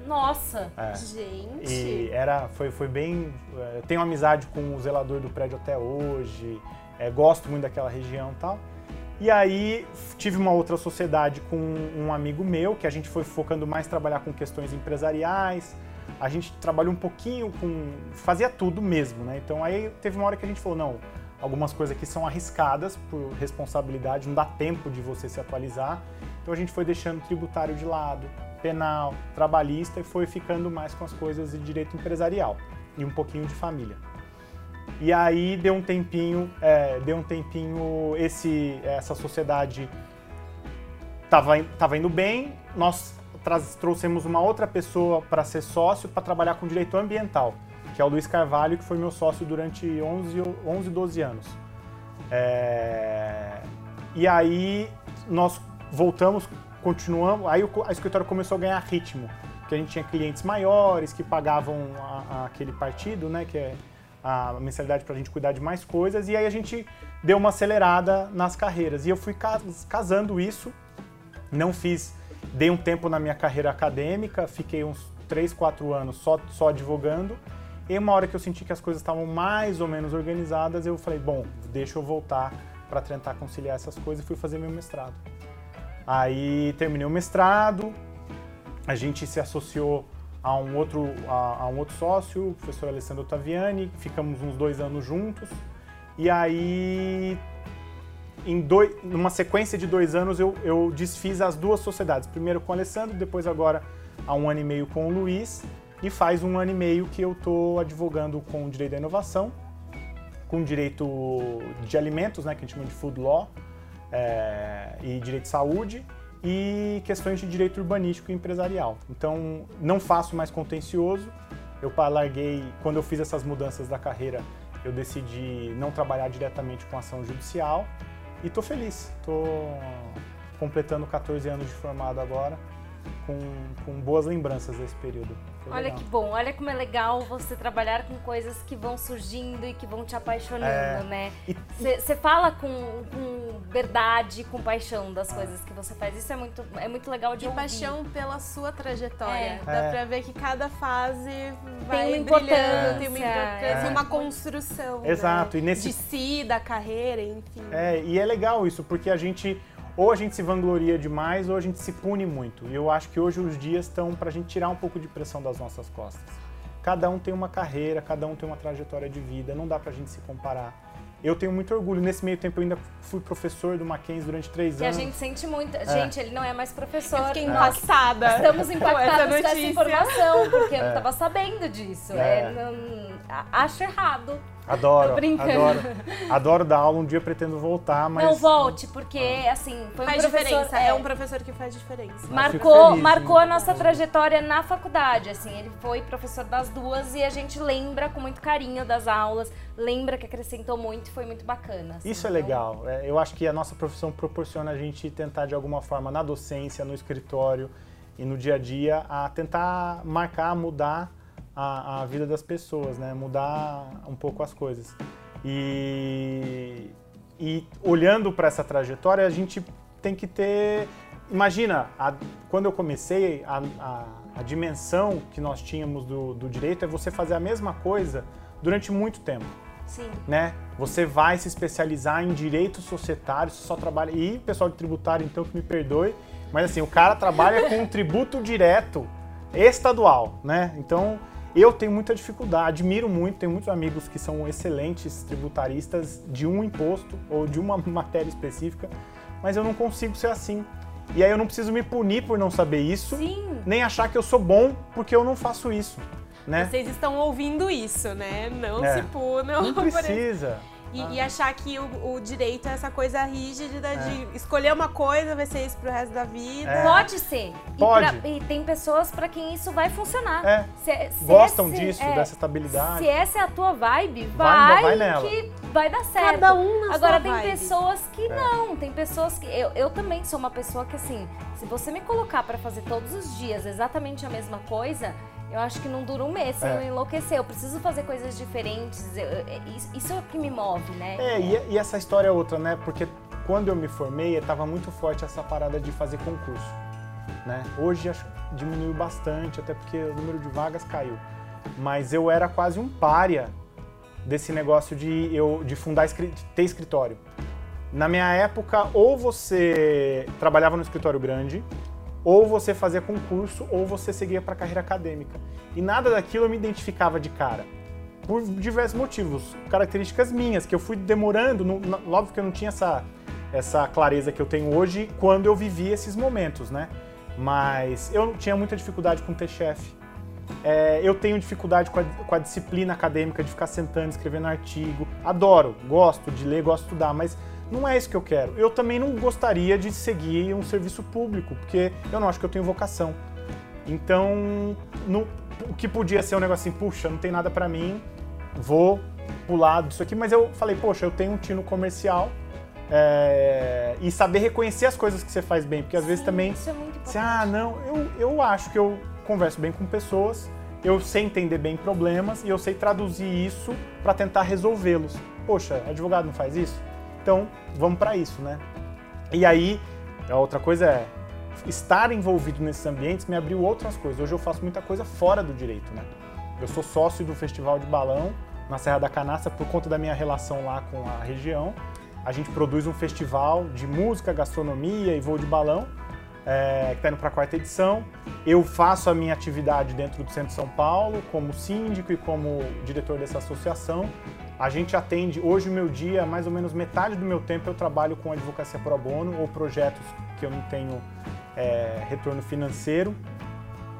Nossa! É. Gente! E era, foi, foi bem. Eu tenho amizade com o zelador do prédio até hoje, é, gosto muito daquela região e tal. E aí tive uma outra sociedade com um amigo meu, que a gente foi focando mais trabalhar com questões empresariais. A gente trabalhou um pouquinho com. fazia tudo mesmo, né? Então aí teve uma hora que a gente falou, não, algumas coisas aqui são arriscadas por responsabilidade, não dá tempo de você se atualizar. Então a gente foi deixando o tributário de lado, penal, trabalhista e foi ficando mais com as coisas de direito empresarial e um pouquinho de família. E aí deu um tempinho, é, deu um tempinho, esse, essa sociedade estava tava indo bem, nós trouxemos uma outra pessoa para ser sócio para trabalhar com direito ambiental, que é o Luiz Carvalho, que foi meu sócio durante 11, 11 12 anos. É... E aí nós voltamos, continuamos, aí a escritório começou a ganhar ritmo, porque a gente tinha clientes maiores que pagavam a, a aquele partido, né, que é a mensalidade para a gente cuidar de mais coisas, e aí a gente deu uma acelerada nas carreiras. E eu fui casando isso, não fiz, dei um tempo na minha carreira acadêmica, fiquei uns 3, 4 anos só, só advogando, e uma hora que eu senti que as coisas estavam mais ou menos organizadas, eu falei, bom, deixa eu voltar para tentar conciliar essas coisas e fui fazer meu mestrado. Aí terminei o mestrado, a gente se associou a um outro, a, a um outro sócio, o professor Alessandro Taviani, ficamos uns dois anos juntos. E aí, em dois, numa sequência de dois anos, eu, eu desfiz as duas sociedades. Primeiro com o Alessandro, depois agora há um ano e meio com o Luiz. E faz um ano e meio que eu estou advogando com o direito da inovação, com direito de alimentos, né, que a gente chama de food law, é, e direito de saúde e questões de direito urbanístico e empresarial. Então, não faço mais contencioso. Eu larguei, quando eu fiz essas mudanças da carreira, eu decidi não trabalhar diretamente com ação judicial e estou feliz. Estou completando 14 anos de formado agora, com, com boas lembranças desse período. Olha que bom, olha como é legal você trabalhar com coisas que vão surgindo e que vão te apaixonando, é, né? Você fala com, com, verdade, com paixão das coisas que você faz. Isso é muito, é muito legal de e ouvir. paixão pela sua trajetória. É. Dá é. pra ver que cada fase vai tem uma importância, tem uma importância, é. uma construção. Né? Exato. Né? E nesse... De si, da carreira, enfim. É, e é legal isso, porque a gente ou a gente se vangloria demais ou a gente se pune muito. E eu acho que hoje os dias estão para a gente tirar um pouco de pressão das nossas costas. Cada um tem uma carreira, cada um tem uma trajetória de vida, não dá para a gente se comparar. Eu tenho muito orgulho. Nesse meio tempo eu ainda fui professor do Mackenzie durante três anos. E a gente sente muito. É. Gente, ele não é mais professor. Eu fiquei impactada. Estamos impactados com essa informação, porque é. eu não estava sabendo disso. É. é não, acho errado. Adoro, adoro. Adoro dar aula, um dia pretendo voltar, mas... Não, volte, porque, assim, foi faz um professor... Diferença, é, é um professor que faz diferença. Marcou, feliz, marcou a nossa trajetória na faculdade, assim, ele foi professor das duas e a gente lembra com muito carinho das aulas, lembra que acrescentou muito e foi muito bacana. Assim, Isso é então... legal, é, eu acho que a nossa profissão proporciona a gente tentar, de alguma forma, na docência, no escritório e no dia a dia, a tentar marcar, mudar a, a vida das pessoas, né? Mudar um pouco as coisas. E, e olhando para essa trajetória, a gente tem que ter. Imagina, a, quando eu comecei, a, a, a, dimensão que nós tínhamos do, do direito é você fazer a mesma coisa durante muito tempo. Sim. Né? Você vai se especializar em direito societário, você só trabalha. E pessoal de tributário, então, que me perdoe, mas assim, o cara trabalha com um tributo direto estadual, né? Então, eu tenho muita dificuldade, admiro muito, tenho muitos amigos que são excelentes tributaristas de um imposto ou de uma matéria específica, mas eu não consigo ser assim. E aí eu não preciso me punir por não saber isso, Sim. nem achar que eu sou bom porque eu não faço isso. Né? Vocês estão ouvindo isso, né? Não é. se punam. Não precisa. E, ah. e, achar que o, o, direito é essa coisa rígida é. de escolher uma coisa, vai ser isso pro resto da vida. É. Pode ser. Pode. E, pra, e, tem pessoas para quem isso vai funcionar. É. Se, se Gostam esse, disso, é, dessa estabilidade. Se essa é a tua vibe, vai, vai, nela. que vai dar certo. Cada um na Agora tem vibe. pessoas que é. não, tem pessoas que eu, eu também sou uma pessoa que assim, se você me colocar para fazer todos os dias exatamente a mesma coisa, eu acho que não dura um mês sem é. eu enlouquecer. Eu preciso fazer coisas diferentes. Eu, é, isso é o que me move, né? É, e, e, essa história é outra, né? Porque quando eu me formei, estava muito forte essa parada de fazer concurso. Né? Hoje acho que diminuiu bastante, até porque o número de vagas caiu. Mas eu era quase um párea desse negócio de, eu, de fundar, de ter escritório. Na minha época, ou você trabalhava no escritório grande, ou você fazia concurso, ou você seguia para a carreira acadêmica. E nada daquilo eu me identificava de cara. Por diversos motivos, características minhas, que eu fui demorando, no, óbvio que eu não tinha essa, essa clareza que eu tenho hoje quando eu vivi esses momentos, né? Mas eu tinha muita dificuldade com ter chefe. É, eu tenho dificuldade com a, com a, disciplina acadêmica de ficar sentando, escrevendo artigo. Adoro, gosto de ler, gosto de estudar, mas não é isso que eu quero. Eu também não gostaria de seguir um serviço público, porque eu não acho que eu tenho vocação. Então, no, o que podia ser um negócio assim, puxa, não tem nada para mim, vou pular disso aqui, mas eu falei, poxa, eu tenho um tino comercial, é, e saber reconhecer as coisas que você faz bem, porque às Sim, vezes também. Isso é muito Você, ah, não, eu, eu acho que eu converso bem com pessoas, eu sei entender bem problemas e eu sei traduzir isso para tentar resolvê-los. Poxa, advogado não faz isso? Então, vamos para isso, né? E aí, a outra coisa é estar envolvido nesses ambientes me abriu outras coisas. Hoje eu faço muita coisa fora do direito, né? Eu sou sócio do Festival de Balão na Serra da Canastra por conta da minha relação lá com a região. A gente produz um festival de música, gastronomia e voo de balão, é, que está indo para a quarta edição. Eu faço a minha atividade dentro do Centro de São Paulo, como síndico e como diretor dessa associação. A gente atende, hoje o meu dia, mais ou menos metade do meu tempo eu trabalho com advocacia pro bono ou projetos que eu não tenho é, retorno financeiro.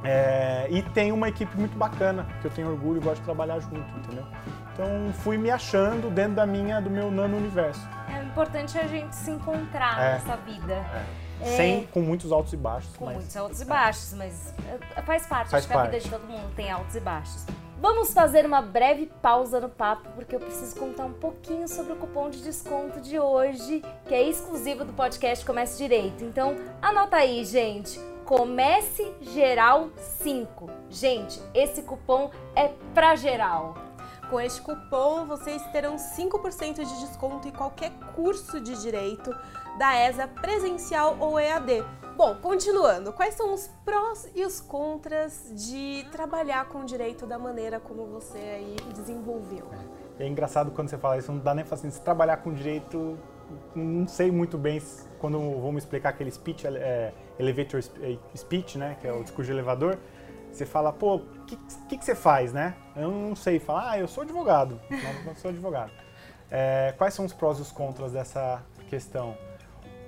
É, e tem uma equipe muito bacana, que eu tenho orgulho e gosto de trabalhar junto, entendeu? Então fui me achando dentro da minha, do meu nano universo. É importante a gente se encontrar É. nessa vida. É. É. Sem, com muitos altos e baixos, Com mas muitos altos e baixos, mas é, faz parte. Faz acho que a vida parte. de todo mundo tem altos e baixos. Vamos fazer uma breve pausa no papo, porque eu preciso contar um pouquinho sobre o cupom de desconto de hoje, que é exclusivo do podcast Comece Direito. Então, anota aí, gente. Comece Geral 5. Gente, esse cupom é pra geral. Com este cupom, vocês terão 5% de desconto em qualquer curso de direito da ESA presencial ou EAD. Bom, continuando, quais são os prós e os contras de trabalhar com direito da maneira como você aí desenvolveu? É engraçado quando você fala isso, não dá nem pra assim, se trabalhar com direito, não sei muito bem quando vamos explicar aquele speech, é, elevator é, speech, né, que é o discurso de elevador, você fala, pô, o que, que, que você faz, né? Eu não sei, fala, ah, eu sou advogado, não, não sou advogado. É, quais são os prós e os contras dessa questão?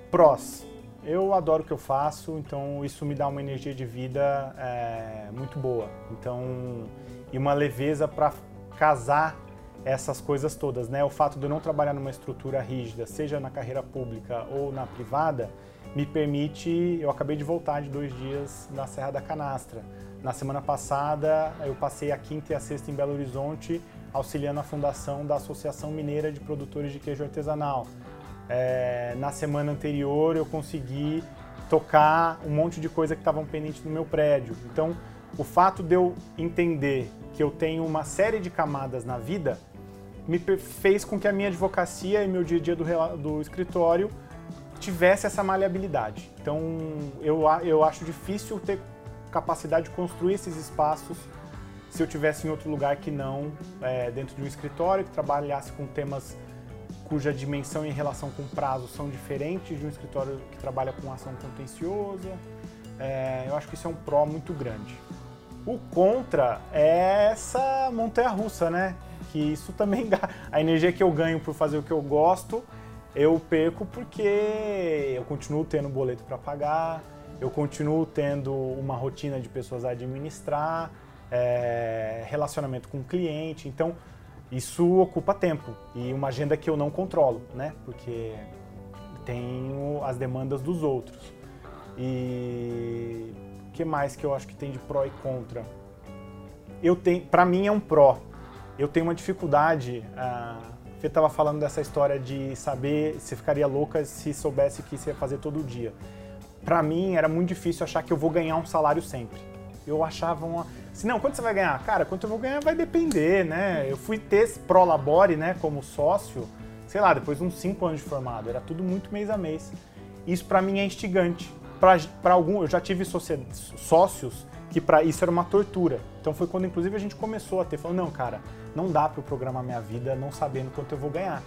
Prós, eu adoro o que eu faço, então isso me dá uma energia de vida é, muito boa. Então, e uma leveza para casar essas coisas todas, né? O fato de eu não trabalhar numa estrutura rígida, seja na carreira pública ou na privada, me permite. Eu acabei de voltar de dois dias na Serra da Canastra. Na semana passada, eu passei a quinta e a sexta em Belo Horizonte, auxiliando a fundação da Associação Mineira de Produtores de Queijo Artesanal. É, na semana anterior, eu consegui tocar um monte de coisa que estavam pendentes no meu prédio. Então, o fato de eu entender que eu tenho uma série de camadas na vida me fez com que a minha advocacia e meu dia a dia do, do escritório tivesse essa maleabilidade. Então, eu, eu acho difícil ter capacidade de construir esses espaços se eu tivesse em outro lugar que não é, dentro de um escritório, que trabalhasse com temas cuja dimensão e relação com prazo são diferentes de um escritório que trabalha com ação contenciosa. É, eu acho que isso é um pró muito grande. O contra é essa montanha-russa, né? Que isso também, a energia que eu ganho por fazer o que eu gosto, eu perco porque eu continuo tendo boleto para pagar, eu continuo tendo uma rotina de pessoas a administrar, é, relacionamento com o cliente, então isso ocupa tempo e uma agenda que eu não controlo, né? Porque tenho as demandas dos outros. E o que mais que eu acho que tem de pró e contra? Eu tenho, para mim é um pró. Eu tenho uma dificuldade. A Fê estava falando dessa história de saber se ficaria louca se soubesse que isso ia fazer todo dia. Para mim era muito difícil achar que eu vou ganhar um salário sempre. Eu achava uma, assim, não, quanto você vai ganhar? Cara, quanto eu vou ganhar vai depender, né? Eu fui ter pro labore, né, como sócio, sei lá, depois de uns cinco anos de formado, era tudo muito mês a mês. Isso para mim é instigante. Para algum, eu já tive sócios que para isso era uma tortura. Então foi quando inclusive a gente começou a ter, falando, não, cara, não dá para eu programar minha vida não sabendo quanto eu vou ganhar.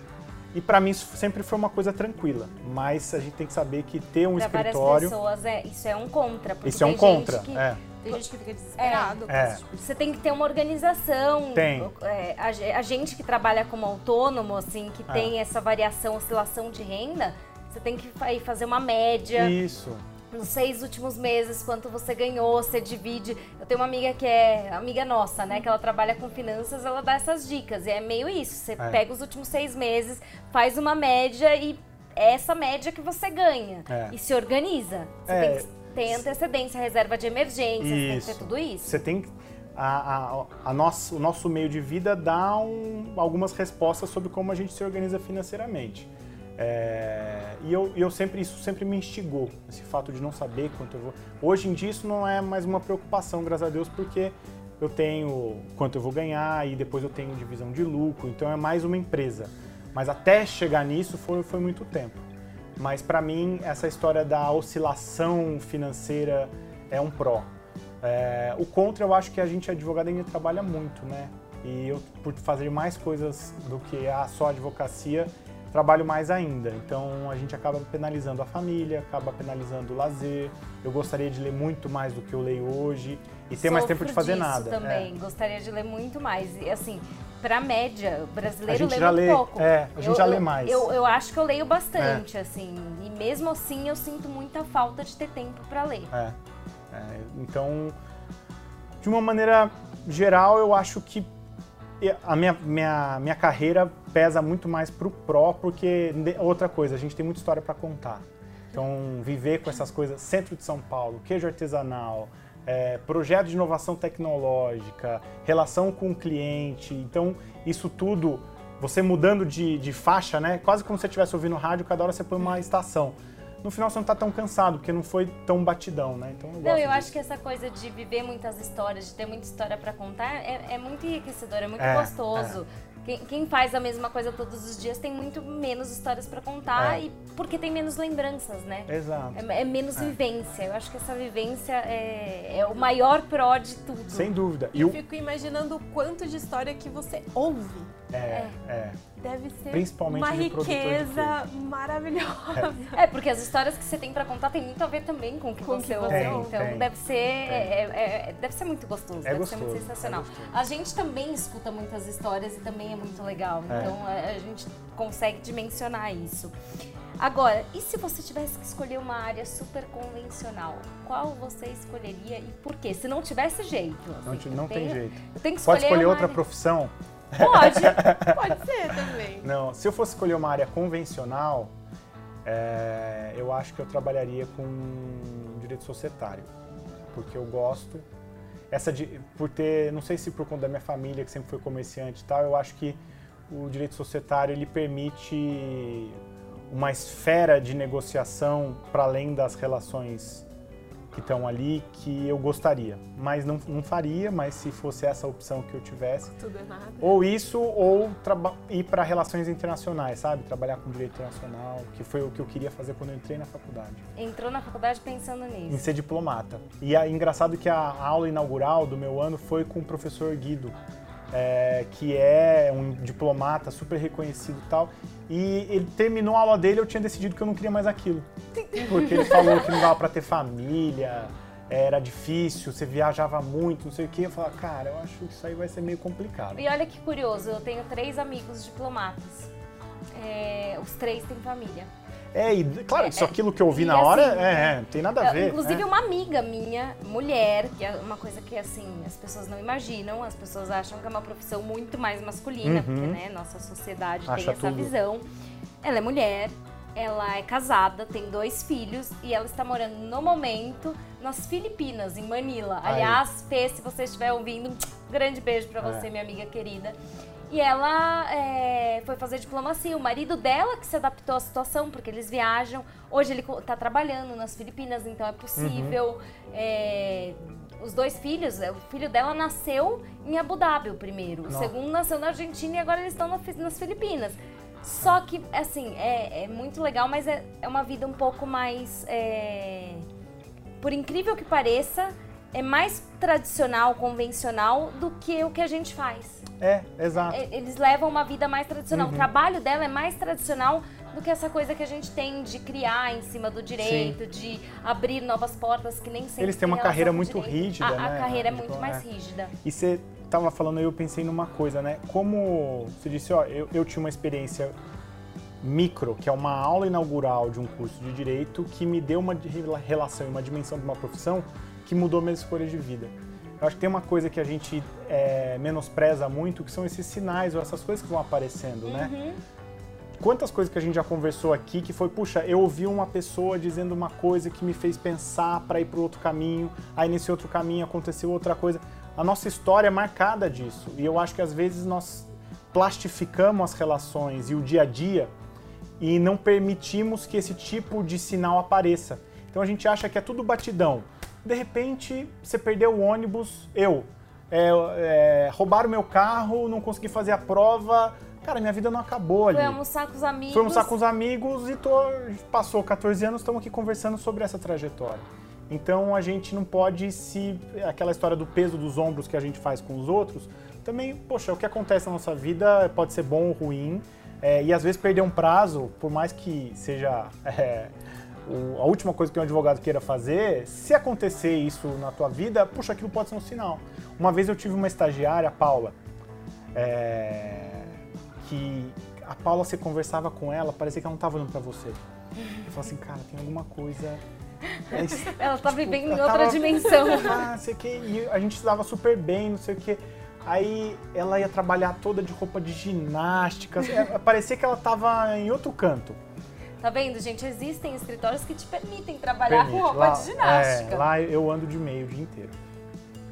E para mim isso sempre foi uma coisa tranquila, mas a gente tem que saber que ter um Pra várias escritório, pessoas, é, isso é um contra. porque isso é um contra, é. Tem gente que fica desesperado. É. tipo de- Você tem que ter uma organização. Tem. É, a, a gente que trabalha como autônomo, assim, que É. tem essa variação, oscilação de renda, você tem que aí fazer uma média. Isso. nos seis últimos meses, quanto você ganhou, você divide. Eu tenho uma amiga que é amiga nossa, né? Que ela trabalha com finanças, ela dá essas dicas. E é meio isso. Você É. pega os últimos seis meses, faz uma média e é essa média que você ganha. É. E se organiza. Você É. tem que ter antecedência, reserva de emergência, tem que ter tudo isso. Você tem que- a, a, a nosso, o nosso meio de vida dá um- algumas respostas sobre como a gente se organiza financeiramente. É, e eu, eu sempre isso sempre me instigou esse fato de não saber quanto eu vou. Hoje em dia isso não é mais uma preocupação, graças a Deus, porque eu tenho quanto eu vou ganhar e depois eu tenho divisão de lucro, então é mais uma empresa. Mas até chegar nisso foi, foi muito tempo. Mas para mim essa história da oscilação financeira é um pró. É, o contra, eu acho que a gente advogado ainda trabalha muito, né? E eu, por fazer mais coisas do que a só advocacia, trabalho mais ainda. Então a gente acaba penalizando a família, acaba penalizando o lazer. Eu gostaria de ler muito mais do que eu leio hoje e ter mais tempo de Sofro fazer nada. também. Gostaria de ler muito mais. E assim, pra média, o brasileiro lê muito lê- pouco. é, a gente Eu- já lê eu- mais. Eu, eu acho que eu leio bastante, assim. E mesmo assim eu sinto muita falta de ter tempo pra ler. É. É, então, de uma maneira geral, eu acho que a minha, minha, minha carreira pesa muito mais pro pró, porque outra coisa, a gente tem muita história para contar. Então, viver com essas coisas, centro de São Paulo, queijo artesanal, é, projeto de inovação tecnológica, relação com o cliente. Então, isso tudo, você mudando de, de faixa, né? Quase como se você estivesse ouvindo rádio, cada hora você põe uma estação. No final você não tá tão cansado, porque não foi tão batidão, né? Então eu Não, eu disso. acho que essa coisa de viver muitas histórias, de ter muita história pra contar, é, é muito enriquecedor, é muito É, gostoso. Quem, quem faz a mesma coisa todos os dias tem muito menos histórias pra contar É. e porque tem menos lembranças, né? Exato. É, é menos vivência. Eu acho que essa vivência é, é o maior pró de tudo. Sem dúvida. E Eu o... fico imaginando o quanto de história que você ouve. É, é. Deve ser Principalmente uma de produtor de riqueza maravilhosa. É, porque as histórias que você tem pra contar tem muito a ver também com o que Com você ouve. Tem, Então tem, deve ser, é- é- é- deve ser muito gostoso, É deve ser muito gostoso, sensacional. é gostoso. a gente também escuta muitas histórias e também é muito legal. É. Então a, a gente consegue dimensionar isso. Agora, e se você tivesse que escolher uma área super convencional, qual você escolheria e por quê? Se não tivesse jeito. Não, assim, eu não tem tenho- jeito. Eu tenho que escolher Pode escolher uma outra área- profissão? Pode. Pode ser também. Não, se eu fosse escolher uma área convencional, é, eu acho que eu trabalharia com direito societário, porque eu gosto. Essa de, por ter, não sei se por conta da minha família que sempre foi comerciante e tal, eu acho que o direito societário ele permite uma esfera de negociação para além das relações que estão ali que eu gostaria, mas não, não faria, mas se fosse essa a opção que eu tivesse, Tudo é nada. ou isso, ou ir para relações internacionais, sabe? Trabalhar com direito internacional, que foi o que eu queria fazer quando eu entrei na faculdade. Entrou na faculdade pensando Em nisso. ser diplomata. E é engraçado que a aula inaugural do meu ano foi com o professor Guido, é, que é um diplomata super reconhecido e tal. E ele terminou a aula dele, eu tinha decidido que eu não queria mais aquilo. Porque ele falou que não dava para ter família, era difícil, você viajava muito, não sei o quê. Eu falava, cara, eu acho que isso aí vai ser meio complicado. E olha que curioso, eu tenho três amigos diplomatas. É, os três têm família. É, e claro, isso É, aquilo que eu ouvi na hora, assim, é, é, não tem nada a ver. Inclusive, é. uma amiga minha, mulher, que é uma coisa que, assim, as pessoas não imaginam, as pessoas acham que é uma profissão muito mais masculina, Uhum. porque, né, nossa sociedade Acha tem essa tudo. visão. Ela é mulher, ela é casada, tem dois filhos e ela está morando, no momento, nas Filipinas, em Manila. Aí. Aliás, Fê, se você estiver ouvindo, um grande beijo pra você, É. minha amiga querida. E ela é, foi fazer diplomacia. O marido dela que se adaptou à situação, porque eles viajam. Hoje ele está trabalhando nas Filipinas, então é possível. É, os dois filhos, é, o filho dela nasceu em Abu Dhabi, o primeiro. O Nossa. segundo nasceu na Argentina e agora eles estão nas Filipinas. Só que, assim, é, é muito legal, mas é, é uma vida um pouco mais. é, por incrível que pareça, é mais tradicional, convencional do que o que a gente faz. É, exato. E- Eles levam uma vida mais tradicional. Uhum. O trabalho dela é mais tradicional do que essa coisa que a gente tem de criar em cima do direito, de abrir novas portas que nem sempre Eles têm uma carreira muito rígida, a, né? A carreira é Tipo, muito mais é. rígida. E você tava falando aí, eu pensei numa coisa, né? Como você disse, ó, eu, eu tinha uma experiência micro, que é uma aula inaugural de um curso de direito que me deu uma relação e uma dimensão de uma profissão que mudou minhas escolhas de vida. Eu acho que tem uma coisa que a gente é, menospreza muito, que são esses sinais ou essas coisas que vão aparecendo, né? Uhum. Quantas coisas que a gente já conversou aqui que foi, puxa, eu ouvi uma pessoa dizendo uma coisa que me fez pensar para ir para outro caminho, aí nesse outro caminho aconteceu outra coisa. A nossa história é marcada disso e eu acho que às vezes nós plastificamos as relações e o dia a dia e não permitimos que esse tipo de sinal apareça. Então a gente acha que é tudo batidão. De repente, você perdeu o ônibus, eu. É, é, roubaram meu carro, não consegui fazer a prova, cara, minha vida não acabou ali. Foi almoçar com os amigos. Foi almoçar com os amigos e tô, passou 14 anos, estamos aqui conversando sobre essa trajetória. Então a gente não pode se. aquela história do peso dos ombros que a gente faz com os outros, também, poxa, o que acontece na nossa vida pode ser bom ou ruim. É, e às vezes perder um prazo, por mais que seja é, o, a última coisa que um advogado queira fazer, se acontecer isso na tua vida, puxa, aquilo pode ser um sinal. Uma vez eu tive uma estagiária, a Paula, é, que a Paula, você conversava com ela, parecia que ela não estava olhando para você. Eu falei assim, cara, tem alguma coisa. ela tá tipo, vivendo em outra tava, dimensão. Ah, sei que. E a gente estava super bem, não sei o que. Aí ela ia trabalhar toda de roupa de ginástica. É, parecia que ela estava em outro canto. Tá vendo, gente? Existem escritórios que te permitem trabalhar Permite. com roupa lá, de ginástica. É, lá eu ando de meio o dia inteiro.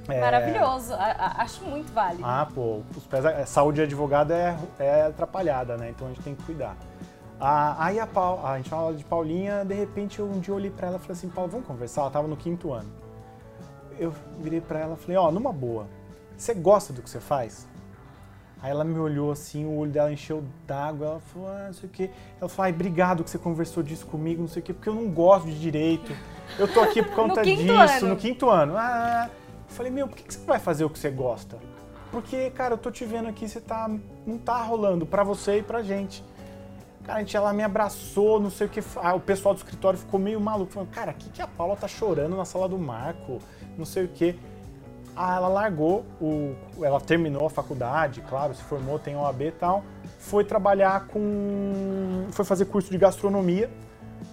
É... Maravilhoso, a, a, acho muito válido. Ah, pô, os pés, a saúde de advogado é, é atrapalhada, né? Então a gente tem que cuidar. Ah, aí a, Paul, a gente fala de Paulinha, de repente eu, um dia olhei pra ela e falei assim, Paulo, vamos conversar? Ela tava no quinto ano. Eu virei pra ela e falei, ó, oh, numa boa, você gosta do que você faz? Aí ela me olhou assim, o olho dela encheu d'água, ela falou, ah, não sei o quê. Ela falou, ai, obrigado que você conversou disso comigo, não sei o quê, porque eu não gosto de direito. Eu tô aqui por conta disso, ano. no quinto ano. Ah, eu falei, meu, por que você vai fazer o que você gosta? Porque, cara, eu tô te vendo aqui, você tá. não tá rolando pra você e pra gente. Cara, a gente ela me abraçou, não sei o que. Ah, o pessoal do escritório ficou meio maluco, falando, cara, o que, que a Paula tá chorando na sala do Marco? Não sei o que. Ah, ela largou, o, ela terminou a faculdade, claro, se formou, tem OAB e tal, foi trabalhar com, foi fazer curso de gastronomia,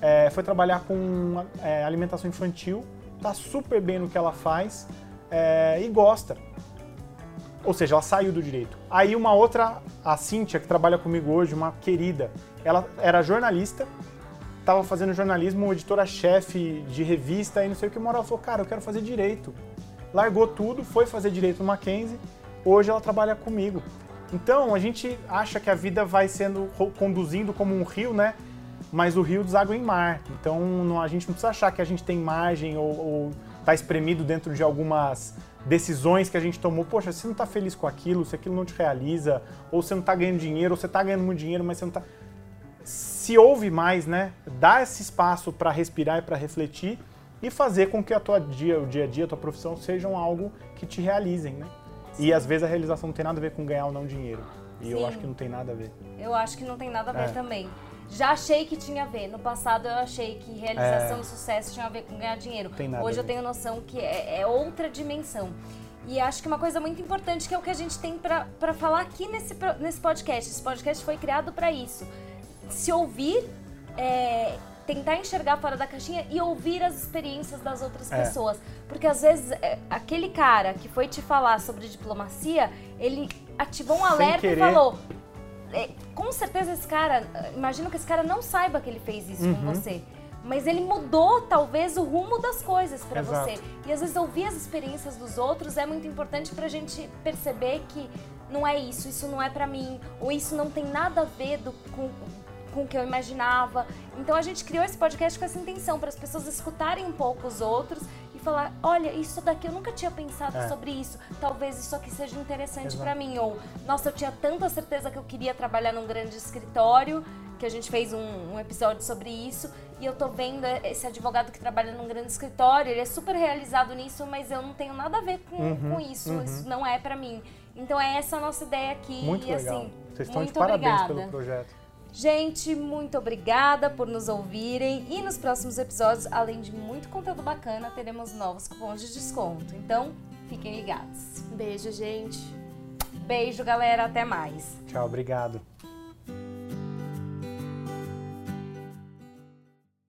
é, foi trabalhar com é, alimentação infantil, tá super bem no que ela faz é, e gosta. Ou seja, ela saiu do direito. Aí uma outra, a Cíntia, que trabalha comigo hoje, uma querida, ela era jornalista, estava fazendo jornalismo, editora-chefe de revista e não sei o que, uma hora ela falou, cara, eu quero fazer direito largou tudo, foi fazer direito no Mackenzie, hoje ela trabalha comigo. Então a gente acha que a vida vai sendo conduzindo como um rio, né? Mas o rio deságua em mar. Então não, a gente não precisa achar que a gente tem margem ou está espremido dentro de algumas decisões que a gente tomou. Poxa, você não está feliz com aquilo, se aquilo não te realiza, ou você não está ganhando dinheiro, ou você está ganhando muito dinheiro, mas você não está. Se ouve mais, né? Dá esse espaço para respirar e para refletir e fazer com que a tua dia, o dia a dia, a tua profissão sejam algo que te realizem, né? Sim. E às vezes a realização não tem nada a ver com ganhar ou não dinheiro. E Sim. eu acho que não tem nada a ver. Eu acho que não tem nada a ver é. também. Já achei que tinha a ver. No passado eu achei que realização é. e sucesso tinha a ver com ganhar dinheiro. Hoje eu tenho noção que é, é, outra dimensão. E acho que uma coisa muito importante que é o que a gente tem para falar aqui nesse, nesse podcast. Esse podcast foi criado para isso. Se ouvir é, tentar enxergar fora da caixinha e ouvir as experiências das outras é. pessoas. Porque às vezes é, aquele cara que foi te falar sobre diplomacia, ele ativou um alerta e falou. É, com certeza esse cara, imagino que esse cara não saiba que ele fez isso uhum. com você. Mas ele mudou, talvez, o rumo das coisas para você. E às vezes ouvir as experiências dos outros é muito importante pra gente perceber que não é isso, isso não é para mim, ou isso não tem nada a ver do, com, com o que eu imaginava. Então a gente criou esse podcast com essa intenção, para as pessoas escutarem um pouco os outros e falar: olha, isso daqui eu nunca tinha pensado é. sobre isso, talvez isso aqui seja interessante para mim. Ou, nossa, eu tinha tanta certeza que eu queria trabalhar num grande escritório, que a gente fez um, um episódio sobre isso, e eu tô vendo esse advogado que trabalha num grande escritório, ele é super realizado nisso, mas eu não tenho nada a ver com, uhum, com isso, uhum. isso não é para mim. Então é essa a nossa ideia aqui. Muito e, legal. Assim, Vocês estão de parabéns obrigada. pelo projeto. Gente, muito obrigada por nos ouvirem e nos próximos episódios, além de muito conteúdo bacana, teremos novos cupons de desconto. Então, fiquem ligados. Beijo, gente. Beijo, galera. Até mais. Tchau, obrigado.